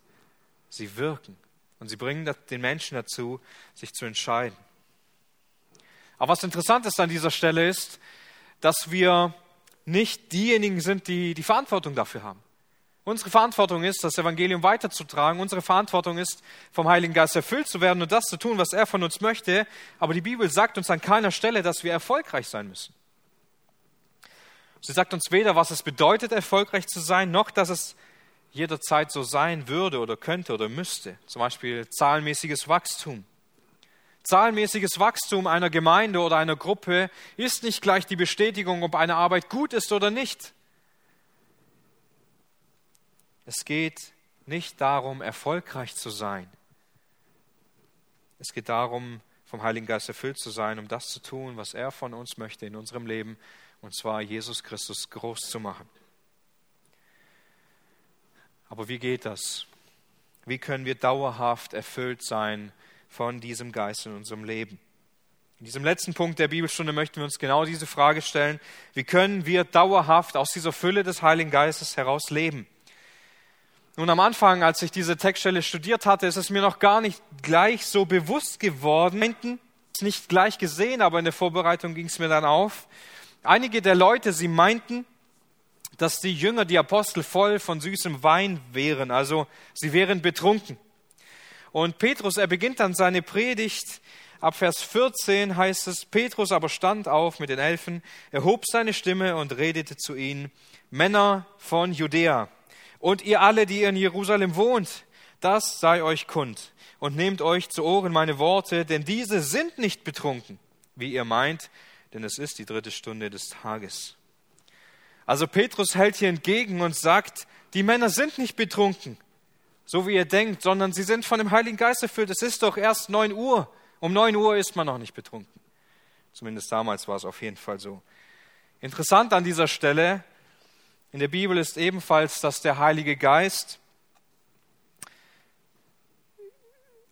A: sie wirken und sie bringen den Menschen dazu, sich zu entscheiden. Aber was interessant ist an dieser Stelle ist, dass wir nicht diejenigen sind, die die Verantwortung dafür haben. Unsere Verantwortung ist, das Evangelium weiterzutragen. Unsere Verantwortung ist, vom Heiligen Geist erfüllt zu werden und das zu tun, was er von uns möchte. Aber die Bibel sagt uns an keiner Stelle, dass wir erfolgreich sein müssen. Sie sagt uns weder, was es bedeutet, erfolgreich zu sein, noch, dass es jederzeit so sein würde oder könnte oder müsste. Zum Beispiel zahlenmäßiges Wachstum. Zahlenmäßiges Wachstum einer Gemeinde oder einer Gruppe ist nicht gleich die Bestätigung, ob eine Arbeit gut ist oder nicht. Es geht nicht darum, erfolgreich zu sein. Es geht darum, vom Heiligen Geist erfüllt zu sein, um das zu tun, was er von uns möchte in unserem Leben, und zwar Jesus Christus groß zu machen. Aber wie geht das? Wie können wir dauerhaft erfüllt sein von diesem Geist in unserem Leben. In diesem letzten Punkt der Bibelstunde möchten wir uns genau diese Frage stellen. Wie können wir dauerhaft aus dieser Fülle des Heiligen Geistes heraus leben? Nun, am Anfang, als ich diese Textstelle studiert hatte, ist es mir noch gar nicht gleich so bewusst geworden. Nicht gleich gesehen, aber in der Vorbereitung ging es mir dann auf. Einige der Leute, sie meinten, dass die Jünger, die Apostel voll von süßem Wein wären, also sie wären betrunken. Und Petrus, er beginnt dann seine Predigt. Ab Vers 14 heißt es, Petrus aber stand auf mit den Elfen, erhob seine Stimme und redete zu ihnen, Männer von Judäa und ihr alle, die in Jerusalem wohnt, Das sei euch kund und nehmt euch zu Ohren meine Worte, denn diese sind nicht betrunken, wie ihr meint, denn es ist die dritte Stunde des Tages. Also Petrus hält hier entgegen und sagt, die Männer sind nicht betrunken, so wie ihr denkt, sondern sie sind von dem Heiligen Geist erfüllt. Es ist doch erst neun Uhr. Um neun Uhr ist man noch nicht betrunken. Zumindest damals war es auf jeden Fall so. Interessant an dieser Stelle in der Bibel ist ebenfalls, dass der Heilige Geist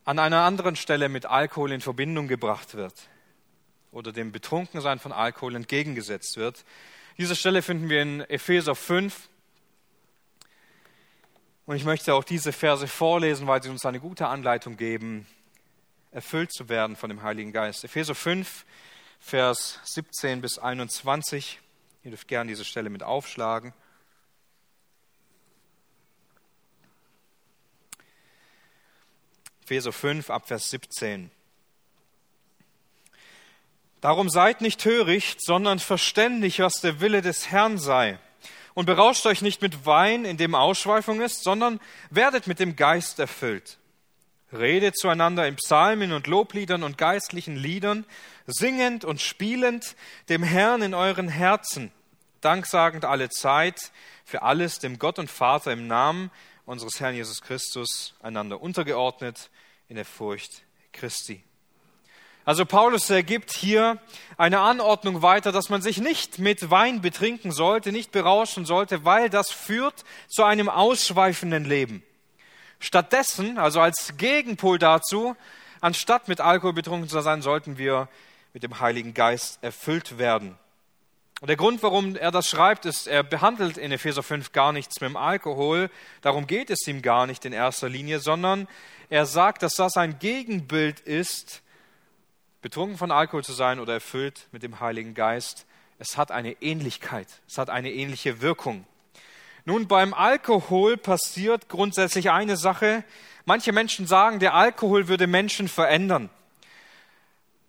A: an einer anderen Stelle mit Alkohol in Verbindung gebracht wird oder dem Betrunkensein von Alkohol entgegengesetzt wird. Diese Stelle finden wir in Epheser 5. Und ich möchte auch diese Verse vorlesen, weil sie uns eine gute Anleitung geben, erfüllt zu werden von dem Heiligen Geist. Epheser 5, Vers 17 bis 21. Ihr dürft gerne diese Stelle mit aufschlagen. Epheser 5 ab Vers 17. Darum seid nicht töricht, sondern verständig, was der Wille des Herrn sei. Und berauscht euch nicht mit Wein, in dem Ausschweifung ist, sondern werdet mit dem Geist erfüllt. Redet zueinander in Psalmen und Lobliedern und geistlichen Liedern, singend und spielend dem Herrn in euren Herzen, danksagend alle Zeit für alles dem Gott und Vater im Namen unseres Herrn Jesus Christus einander untergeordnet in der Furcht Christi. Also Paulus ergibt hier eine Anordnung weiter, dass man sich nicht mit Wein betrinken sollte, nicht berauschen sollte, weil das führt zu einem ausschweifenden Leben. Stattdessen, also als Gegenpol dazu, anstatt mit Alkohol betrunken zu sein, sollten wir mit dem Heiligen Geist erfüllt werden. Und der Grund, warum er das schreibt, ist, er behandelt in Epheser 5 gar nichts mit dem Alkohol. Darum geht es ihm gar nicht in erster Linie, sondern er sagt, dass das ein Gegenbild ist, betrunken von Alkohol zu sein oder erfüllt mit dem Heiligen Geist. Es hat eine Ähnlichkeit, es hat eine ähnliche Wirkung. Nun, beim Alkohol passiert grundsätzlich eine Sache. Manche Menschen sagen, der Alkohol würde Menschen verändern.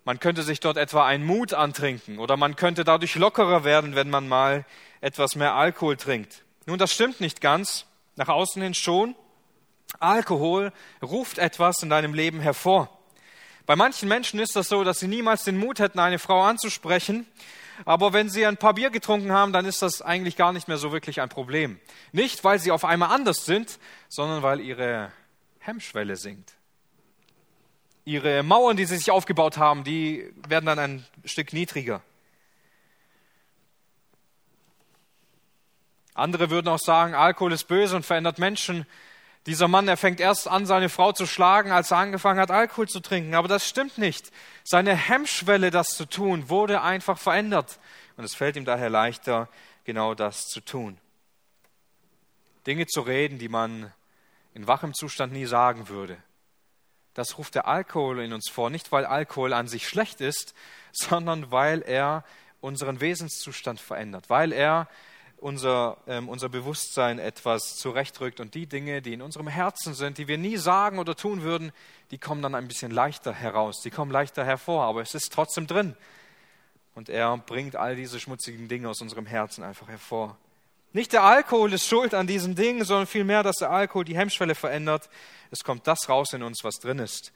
A: Man könnte sich dort etwa einen Mut antrinken oder man könnte dadurch lockerer werden, wenn man mal etwas mehr Alkohol trinkt. Nun, das stimmt nicht ganz. Nach außen hin schon. Alkohol ruft etwas in deinem Leben hervor. Bei manchen Menschen ist das so, dass sie niemals den Mut hätten, eine Frau anzusprechen. Aber wenn sie ein paar Bier getrunken haben, dann ist das eigentlich gar nicht mehr so wirklich ein Problem. Nicht, weil sie auf einmal anders sind, sondern weil ihre Hemmschwelle sinkt. Ihre Mauern, die sie sich aufgebaut haben, die werden dann ein Stück niedriger. Andere würden auch sagen, Alkohol ist böse und verändert Menschen. Dieser Mann, er fängt erst an, seine Frau zu schlagen, als er angefangen hat, Alkohol zu trinken. Aber das stimmt nicht. Seine Hemmschwelle, das zu tun, wurde einfach verändert. Und es fällt ihm daher leichter, genau das zu tun. Dinge zu reden, die man in wachem Zustand nie sagen würde das ruft der Alkohol in uns vor, nicht weil Alkohol an sich schlecht ist, <laughs> sondern weil er unseren Wesenszustand verändert, weil er unser, ähm, unser Bewusstsein etwas zurechtrückt und die Dinge, die in unserem Herzen sind, die wir nie sagen oder tun würden, die kommen dann ein bisschen leichter heraus, die kommen leichter hervor, aber es ist trotzdem drin. Und er bringt all diese schmutzigen Dinge aus unserem Herzen einfach hervor. Nicht der Alkohol ist schuld an diesen Dingen, sondern vielmehr, dass der Alkohol die Hemmschwelle verändert. Es kommt das raus in uns, was drin ist.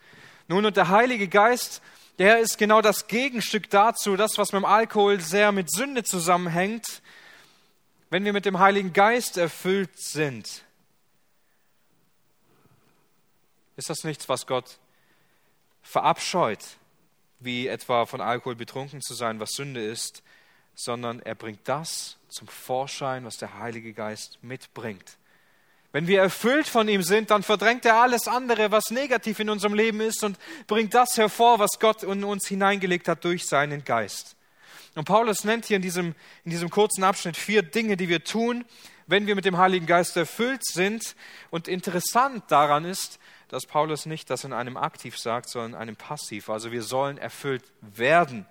A: Nun, und der Heilige Geist, der ist genau das Gegenstück dazu, das, was mit dem Alkohol sehr mit Sünde zusammenhängt. Wenn wir mit dem Heiligen Geist erfüllt sind, ist das nichts, was Gott verabscheut, wie etwa von Alkohol betrunken zu sein, was Sünde ist, sondern er bringt das zum Vorschein, was der Heilige Geist mitbringt. Wenn wir erfüllt von ihm sind, dann verdrängt er alles andere, was negativ in unserem Leben ist und bringt das hervor, was Gott in uns hineingelegt hat durch seinen Geist. Und Paulus nennt hier in diesem, in diesem kurzen Abschnitt vier Dinge, die wir tun, wenn wir mit dem Heiligen Geist erfüllt sind. Und interessant daran ist, dass Paulus nicht das in einem Aktiv sagt, sondern in einem Passiv. Also wir sollen erfüllt werden.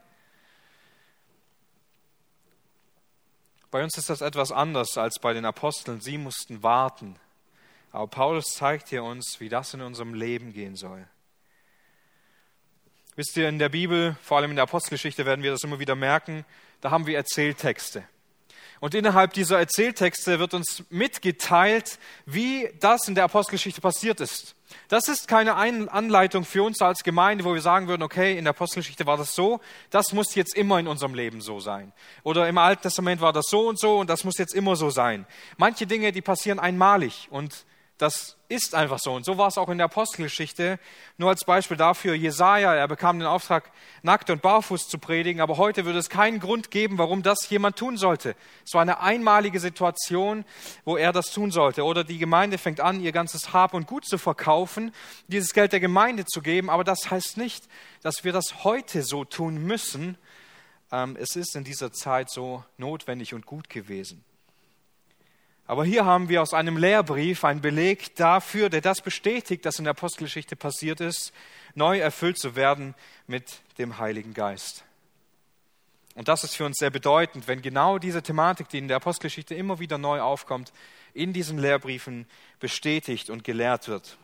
A: Bei uns ist das etwas anders als bei den Aposteln. Sie mussten warten. Aber Paulus zeigt hier uns, wie das in unserem Leben gehen soll. Wisst ihr, in der Bibel, vor allem in der Apostelgeschichte, werden wir das immer wieder merken, da haben wir Erzähltexte. Und innerhalb dieser Erzähltexte wird uns mitgeteilt, wie das in der Apostelgeschichte passiert ist. Das ist keine Anleitung für uns als Gemeinde, wo wir sagen würden, okay, in der Apostelgeschichte war das so, das muss jetzt immer in unserem Leben so sein. Oder im Alten Testament war das so und so und das muss jetzt immer so sein. Manche Dinge, die passieren einmalig und das ist einfach so. Und so war es auch in der Apostelgeschichte. Nur als Beispiel dafür, Jesaja, er bekam den Auftrag, nackt und barfuß zu predigen, aber heute würde es keinen Grund geben, warum das jemand tun sollte. Es war eine einmalige Situation, wo er das tun sollte. Oder die Gemeinde fängt an, ihr ganzes Hab und Gut zu verkaufen, dieses Geld der Gemeinde zu geben, aber das heißt nicht, dass wir das heute so tun müssen. Ähm, es ist in dieser Zeit so notwendig und gut gewesen. Aber hier haben wir aus einem Lehrbrief einen Beleg dafür, der das bestätigt, dass in der Apostelgeschichte passiert ist, neu erfüllt zu werden mit dem Heiligen Geist. Und das ist für uns sehr bedeutend, wenn genau diese Thematik, die in der Apostelgeschichte immer wieder neu aufkommt, in diesen Lehrbriefen bestätigt und gelehrt wird.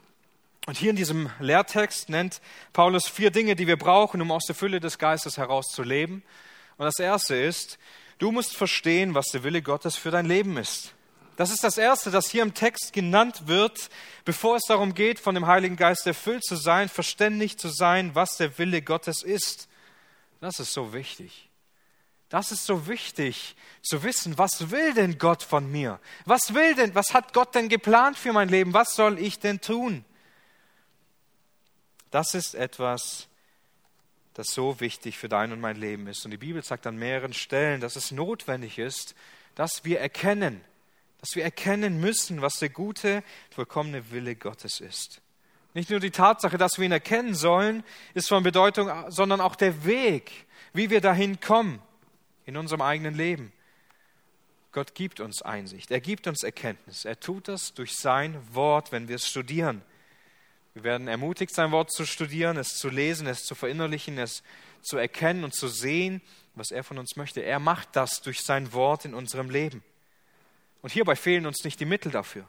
A: Und hier in diesem Lehrtext nennt Paulus vier Dinge, die wir brauchen, um aus der Fülle des Geistes heraus zu leben. Und das erste ist, du musst verstehen, was der Wille Gottes für dein Leben ist. Das ist das Erste, das hier im Text genannt wird, bevor es darum geht, von dem Heiligen Geist erfüllt zu sein, verständig zu sein, was der Wille Gottes ist. Das ist so wichtig. Das ist so wichtig zu wissen, was will denn Gott von mir? Was will denn, was hat Gott denn geplant für mein Leben? Was soll ich denn tun? Das ist etwas, das so wichtig für dein und mein Leben ist. Und die Bibel sagt an mehreren Stellen, dass es notwendig ist, dass wir erkennen, dass wir erkennen müssen, was der gute, vollkommene Wille Gottes ist. Nicht nur die Tatsache, dass wir ihn erkennen sollen, ist von Bedeutung, sondern auch der Weg, wie wir dahin kommen in unserem eigenen Leben. Gott gibt uns Einsicht, er gibt uns Erkenntnis. Er tut das durch sein Wort, wenn wir es studieren. Wir werden ermutigt, sein Wort zu studieren, es zu lesen, es zu verinnerlichen, es zu erkennen und zu sehen, was er von uns möchte. Er macht das durch sein Wort in unserem Leben. Und hierbei fehlen uns nicht die Mittel dafür.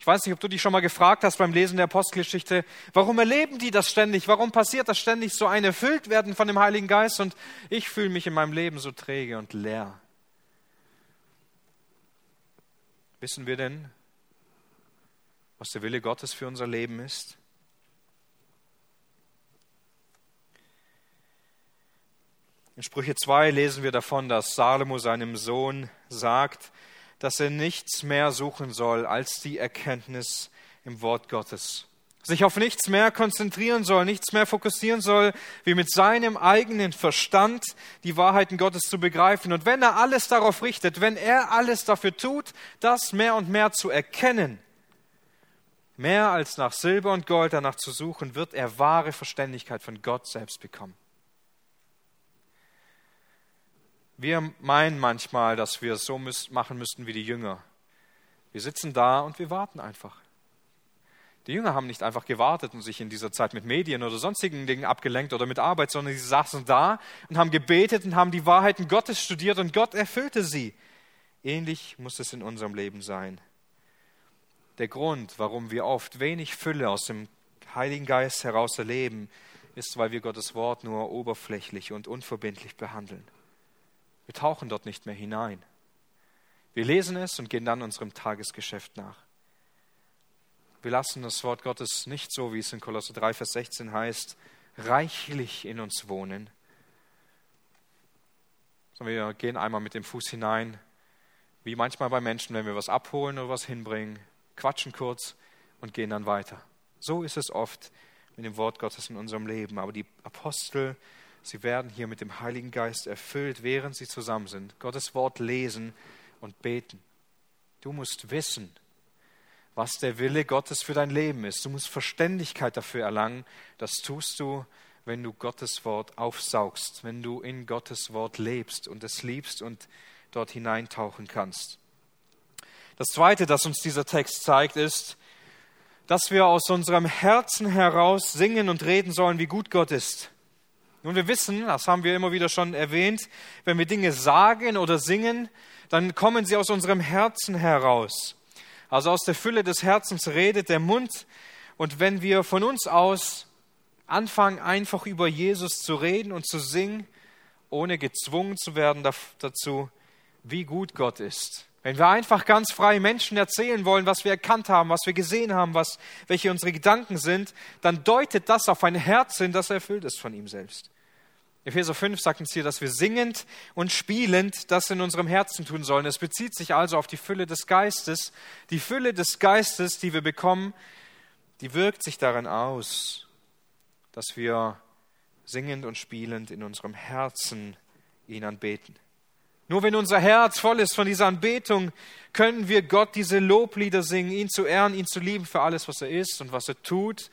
A: Ich weiß nicht, ob du dich schon mal gefragt hast beim Lesen der Apostelgeschichte, warum erleben die das ständig? Warum passiert das ständig so ein Erfülltwerden von dem Heiligen Geist und ich fühle mich in meinem Leben so träge und leer? Wissen wir denn, was der Wille Gottes für unser Leben ist? In Sprüche 2 lesen wir davon, dass Salomo seinem Sohn sagt, dass er nichts mehr suchen soll als die Erkenntnis im Wort Gottes. Sich auf nichts mehr konzentrieren soll, nichts mehr fokussieren soll, wie mit seinem eigenen Verstand die Wahrheiten Gottes zu begreifen. Und wenn er alles darauf richtet, wenn er alles dafür tut, das mehr und mehr zu erkennen, mehr als nach Silber und Gold danach zu suchen, wird er wahre Verständigkeit von Gott selbst bekommen. Wir meinen manchmal, dass wir es so machen müssten wie die Jünger. Wir sitzen da und wir warten einfach. Die Jünger haben nicht einfach gewartet und sich in dieser Zeit mit Medien oder sonstigen Dingen abgelenkt oder mit Arbeit, sondern sie saßen da und haben gebetet und haben die Wahrheiten Gottes studiert und Gott erfüllte sie. Ähnlich muss es in unserem Leben sein. Der Grund, warum wir oft wenig Fülle aus dem Heiligen Geist heraus erleben, ist, weil wir Gottes Wort nur oberflächlich und unverbindlich behandeln. Wir tauchen dort nicht mehr hinein. Wir lesen es und gehen dann unserem Tagesgeschäft nach. Wir lassen das Wort Gottes nicht so, wie es in Kolosse 3, Vers 16 heißt, reichlich in uns wohnen, sondern wir gehen einmal mit dem Fuß hinein, wie manchmal bei Menschen, wenn wir was abholen oder was hinbringen, quatschen kurz und gehen dann weiter. So ist es oft mit dem Wort Gottes in unserem Leben. Aber die Apostel Sie werden hier mit dem Heiligen Geist erfüllt, während sie zusammen sind, Gottes Wort lesen und beten. Du musst wissen, was der Wille Gottes für dein Leben ist. Du musst Verständigkeit dafür erlangen. Das tust du, wenn du Gottes Wort aufsaugst, wenn du in Gottes Wort lebst und es liebst und dort hineintauchen kannst. Das Zweite, das uns dieser Text zeigt, ist, dass wir aus unserem Herzen heraus singen und reden sollen, wie gut Gott ist. Nun, wir wissen, das haben wir immer wieder schon erwähnt, wenn wir Dinge sagen oder singen, dann kommen sie aus unserem Herzen heraus. Also aus der Fülle des Herzens redet der Mund. Und wenn wir von uns aus anfangen, einfach über Jesus zu reden und zu singen, ohne gezwungen zu werden dazu, wie gut Gott ist. Wenn wir einfach ganz frei Menschen erzählen wollen, was wir erkannt haben, was wir gesehen haben, was, welche unsere Gedanken sind, dann deutet das auf ein Herz hin, das erfüllt ist von ihm selbst. Epheser 5 sagt uns hier, dass wir singend und spielend das in unserem Herzen tun sollen. Es bezieht sich also auf die Fülle des Geistes. Die Fülle des Geistes, die wir bekommen, die wirkt sich darin aus, dass wir singend und spielend in unserem Herzen ihn anbeten. Nur wenn unser Herz voll ist von dieser Anbetung, können wir Gott diese Loblieder singen, ihn zu ehren, ihn zu lieben für alles, was er ist und was er tut.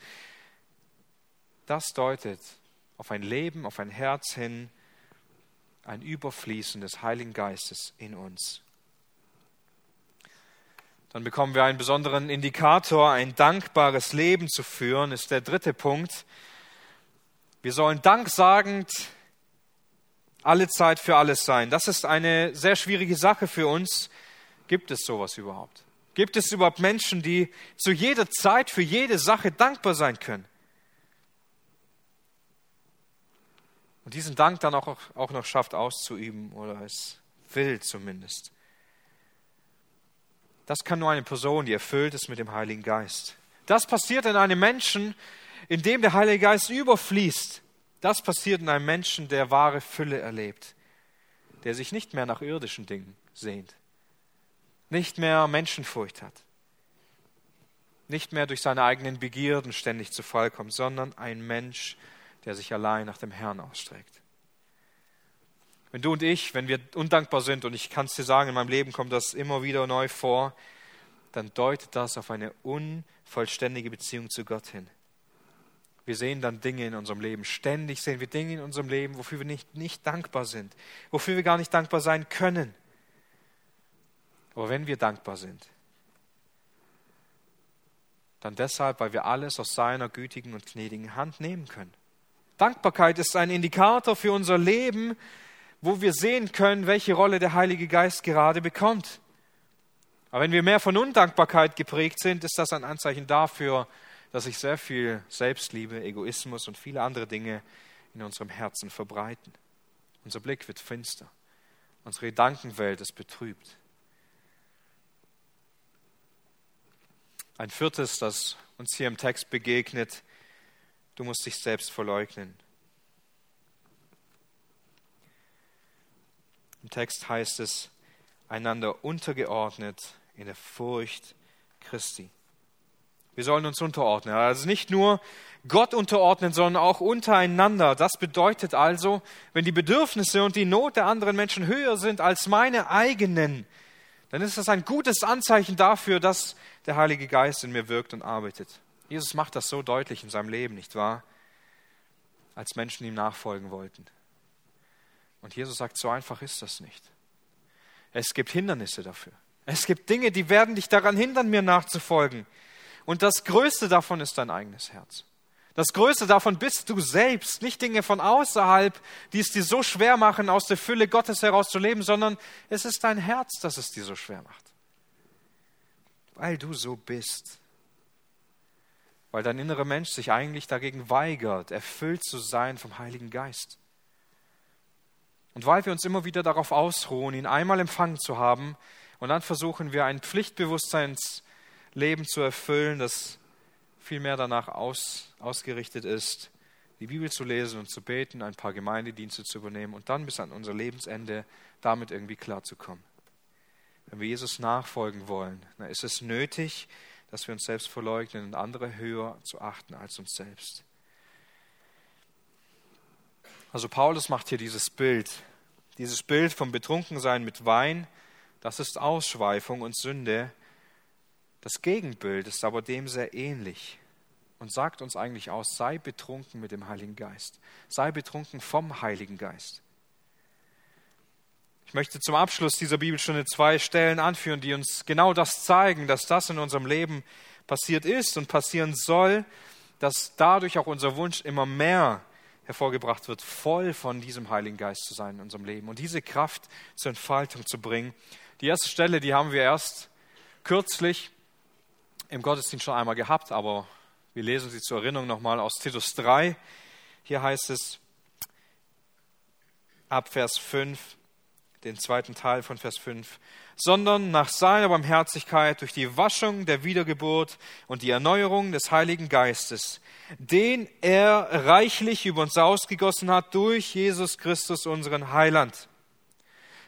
A: Das deutet auf ein Leben, auf ein Herz hin, ein Überfließen des Heiligen Geistes in uns. Dann bekommen wir einen besonderen Indikator, ein dankbares Leben zu führen, ist der dritte Punkt. Wir sollen danksagend alle Zeit für alles sein. Das ist eine sehr schwierige Sache für uns. Gibt es sowas überhaupt? Gibt es überhaupt Menschen, die zu jeder Zeit für jede Sache dankbar sein können? Und diesen Dank dann auch, auch noch schafft auszuüben oder es will zumindest. Das kann nur eine Person, die erfüllt ist mit dem Heiligen Geist. Das passiert in einem Menschen, in dem der Heilige Geist überfließt. Das passiert in einem Menschen, der wahre Fülle erlebt, der sich nicht mehr nach irdischen Dingen sehnt, nicht mehr Menschenfurcht hat, nicht mehr durch seine eigenen Begierden ständig zu Fall kommt, sondern ein Mensch, der sich allein nach dem Herrn ausstreckt. Wenn du und ich, wenn wir undankbar sind, und ich kann es dir sagen, in meinem Leben kommt das immer wieder neu vor, dann deutet das auf eine unvollständige Beziehung zu Gott hin. Wir sehen dann Dinge in unserem Leben. Ständig sehen wir Dinge in unserem Leben, wofür wir nicht, nicht dankbar sind, wofür wir gar nicht dankbar sein können. Aber wenn wir dankbar sind, dann deshalb, weil wir alles aus seiner gütigen und gnädigen Hand nehmen können. Dankbarkeit ist ein Indikator für unser Leben, wo wir sehen können, welche Rolle der Heilige Geist gerade bekommt. Aber wenn wir mehr von Undankbarkeit geprägt sind, ist das ein Anzeichen dafür, dass sich sehr viel Selbstliebe, Egoismus und viele andere Dinge in unserem Herzen verbreiten. Unser Blick wird finster. Unsere Gedankenwelt ist betrübt. Ein viertes, das uns hier im Text begegnet, du musst dich selbst verleugnen. Im Text heißt es, einander untergeordnet in der Furcht Christi. Wir sollen uns unterordnen. Also nicht nur Gott unterordnen, sondern auch untereinander. Das bedeutet also, wenn die Bedürfnisse und die Not der anderen Menschen höher sind als meine eigenen, dann ist das ein gutes Anzeichen dafür, dass der Heilige Geist in mir wirkt und arbeitet. Jesus macht das so deutlich in seinem Leben, nicht wahr? Als Menschen ihm nachfolgen wollten. Und Jesus sagt, so einfach ist das nicht. Es gibt Hindernisse dafür. Es gibt Dinge, die werden dich daran hindern, mir nachzufolgen. Und das Größte davon ist dein eigenes Herz. Das Größte davon bist du selbst, nicht Dinge von außerhalb, die es dir so schwer machen, aus der Fülle Gottes heraus zu leben, sondern es ist dein Herz, das es dir so schwer macht. Weil du so bist. Weil dein innerer Mensch sich eigentlich dagegen weigert, erfüllt zu sein vom Heiligen Geist. Und weil wir uns immer wieder darauf ausruhen, ihn einmal empfangen zu haben, und dann versuchen wir ein Pflichtbewusstseins Leben zu erfüllen, das vielmehr danach aus, ausgerichtet ist, die Bibel zu lesen und zu beten, ein paar Gemeindedienste zu übernehmen und dann bis an unser Lebensende damit irgendwie klarzukommen. Wenn wir Jesus nachfolgen wollen, dann ist es nötig, dass wir uns selbst verleugnen und andere höher zu achten als uns selbst. Also Paulus macht hier dieses Bild, dieses Bild vom Betrunkensein mit Wein, das ist Ausschweifung und Sünde, das Gegenbild ist aber dem sehr ähnlich und sagt uns eigentlich aus, sei betrunken mit dem Heiligen Geist, sei betrunken vom Heiligen Geist. Ich möchte zum Abschluss dieser Bibelstunde zwei Stellen anführen, die uns genau das zeigen, dass das in unserem Leben passiert ist und passieren soll, dass dadurch auch unser Wunsch immer mehr hervorgebracht wird, voll von diesem Heiligen Geist zu sein in unserem Leben und diese Kraft zur Entfaltung zu bringen. Die erste Stelle, die haben wir erst kürzlich im Gottesdienst schon einmal gehabt, aber wir lesen sie zur Erinnerung nochmal aus Titus 3. Hier heißt es ab Vers 5, den zweiten Teil von Vers 5, sondern nach seiner Barmherzigkeit durch die Waschung der Wiedergeburt und die Erneuerung des Heiligen Geistes, den er reichlich über uns ausgegossen hat durch Jesus Christus, unseren Heiland.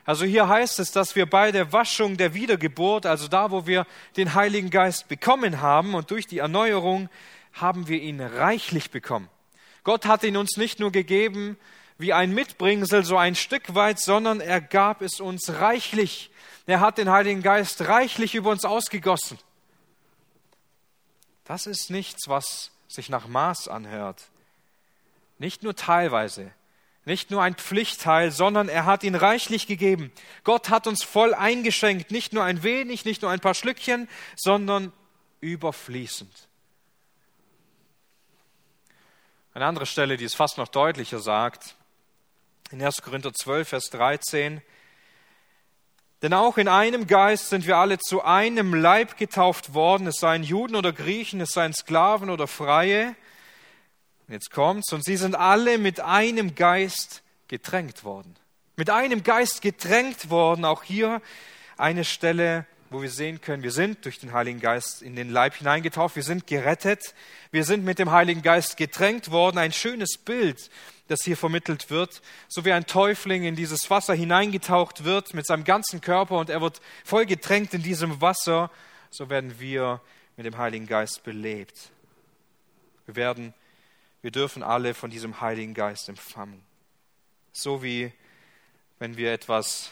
A: Also hier heißt es, dass wir bei der Waschung der Wiedergeburt, also da, wo wir den Heiligen Geist bekommen haben und durch die Erneuerung, haben wir ihn reichlich bekommen. Gott hat ihn uns nicht nur gegeben wie ein Mitbringsel, so ein Stück weit, sondern er gab es uns reichlich. Er hat den Heiligen Geist reichlich über uns ausgegossen. Das ist nichts, was sich nach Maß anhört. Nicht nur teilweise, nicht nur ein Pflichtteil, sondern er hat ihn reichlich gegeben. Gott hat uns voll eingeschenkt, nicht nur ein wenig, nicht nur ein paar Schlückchen, sondern überfließend. Eine andere Stelle, die es fast noch deutlicher sagt, in 1. Korinther 12, Vers 13, denn auch in einem Geist sind wir alle zu einem Leib getauft worden, es seien Juden oder Griechen, es seien Sklaven oder Freie, Jetzt kommt's, und sie sind alle mit einem Geist getränkt worden. Mit einem Geist getränkt worden. Auch hier eine Stelle, wo wir sehen können, wir sind durch den Heiligen Geist in den Leib hineingetauft, wir sind gerettet, wir sind mit dem Heiligen Geist getränkt worden. Ein schönes Bild, das hier vermittelt wird, so wie ein Täufling in dieses Wasser hineingetaucht wird mit seinem ganzen Körper und er wird voll getränkt in diesem Wasser, so werden wir mit dem Heiligen Geist belebt. Wir werden wir dürfen alle von diesem Heiligen Geist empfangen. So wie wenn wir etwas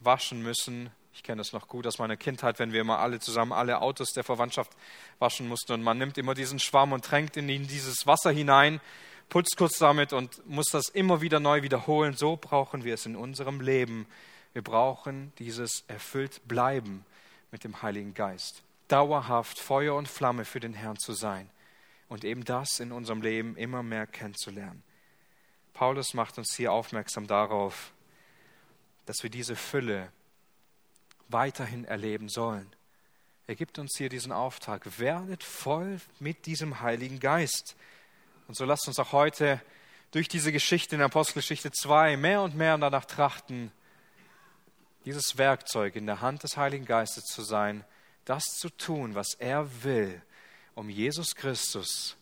A: waschen müssen. Ich kenne das noch gut aus meiner Kindheit, wenn wir immer alle zusammen alle Autos der Verwandtschaft waschen mussten und man nimmt immer diesen Schwamm und tränkt in dieses Wasser hinein, putzt kurz damit und muss das immer wieder neu wiederholen. So brauchen wir es in unserem Leben. Wir brauchen dieses erfüllt bleiben mit dem Heiligen Geist. Dauerhaft Feuer und Flamme für den Herrn zu sein und eben das in unserem Leben immer mehr kennenzulernen. Paulus macht uns hier aufmerksam darauf, dass wir diese Fülle weiterhin erleben sollen. Er gibt uns hier diesen Auftrag, werdet voll mit diesem Heiligen Geist. Und so lasst uns auch heute durch diese Geschichte in Apostelgeschichte 2 mehr und mehr danach trachten, dieses Werkzeug in der Hand des Heiligen Geistes zu sein, das zu tun, was er will, um Jesus Christus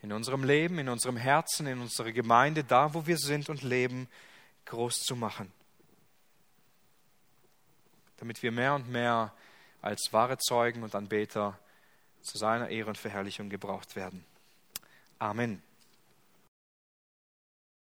A: in unserem Leben, in unserem Herzen, in unserer Gemeinde, da wo wir sind und leben, groß zu machen. Damit wir mehr und mehr als wahre Zeugen und Anbeter zu seiner Ehre und Verherrlichung gebraucht werden. Amen.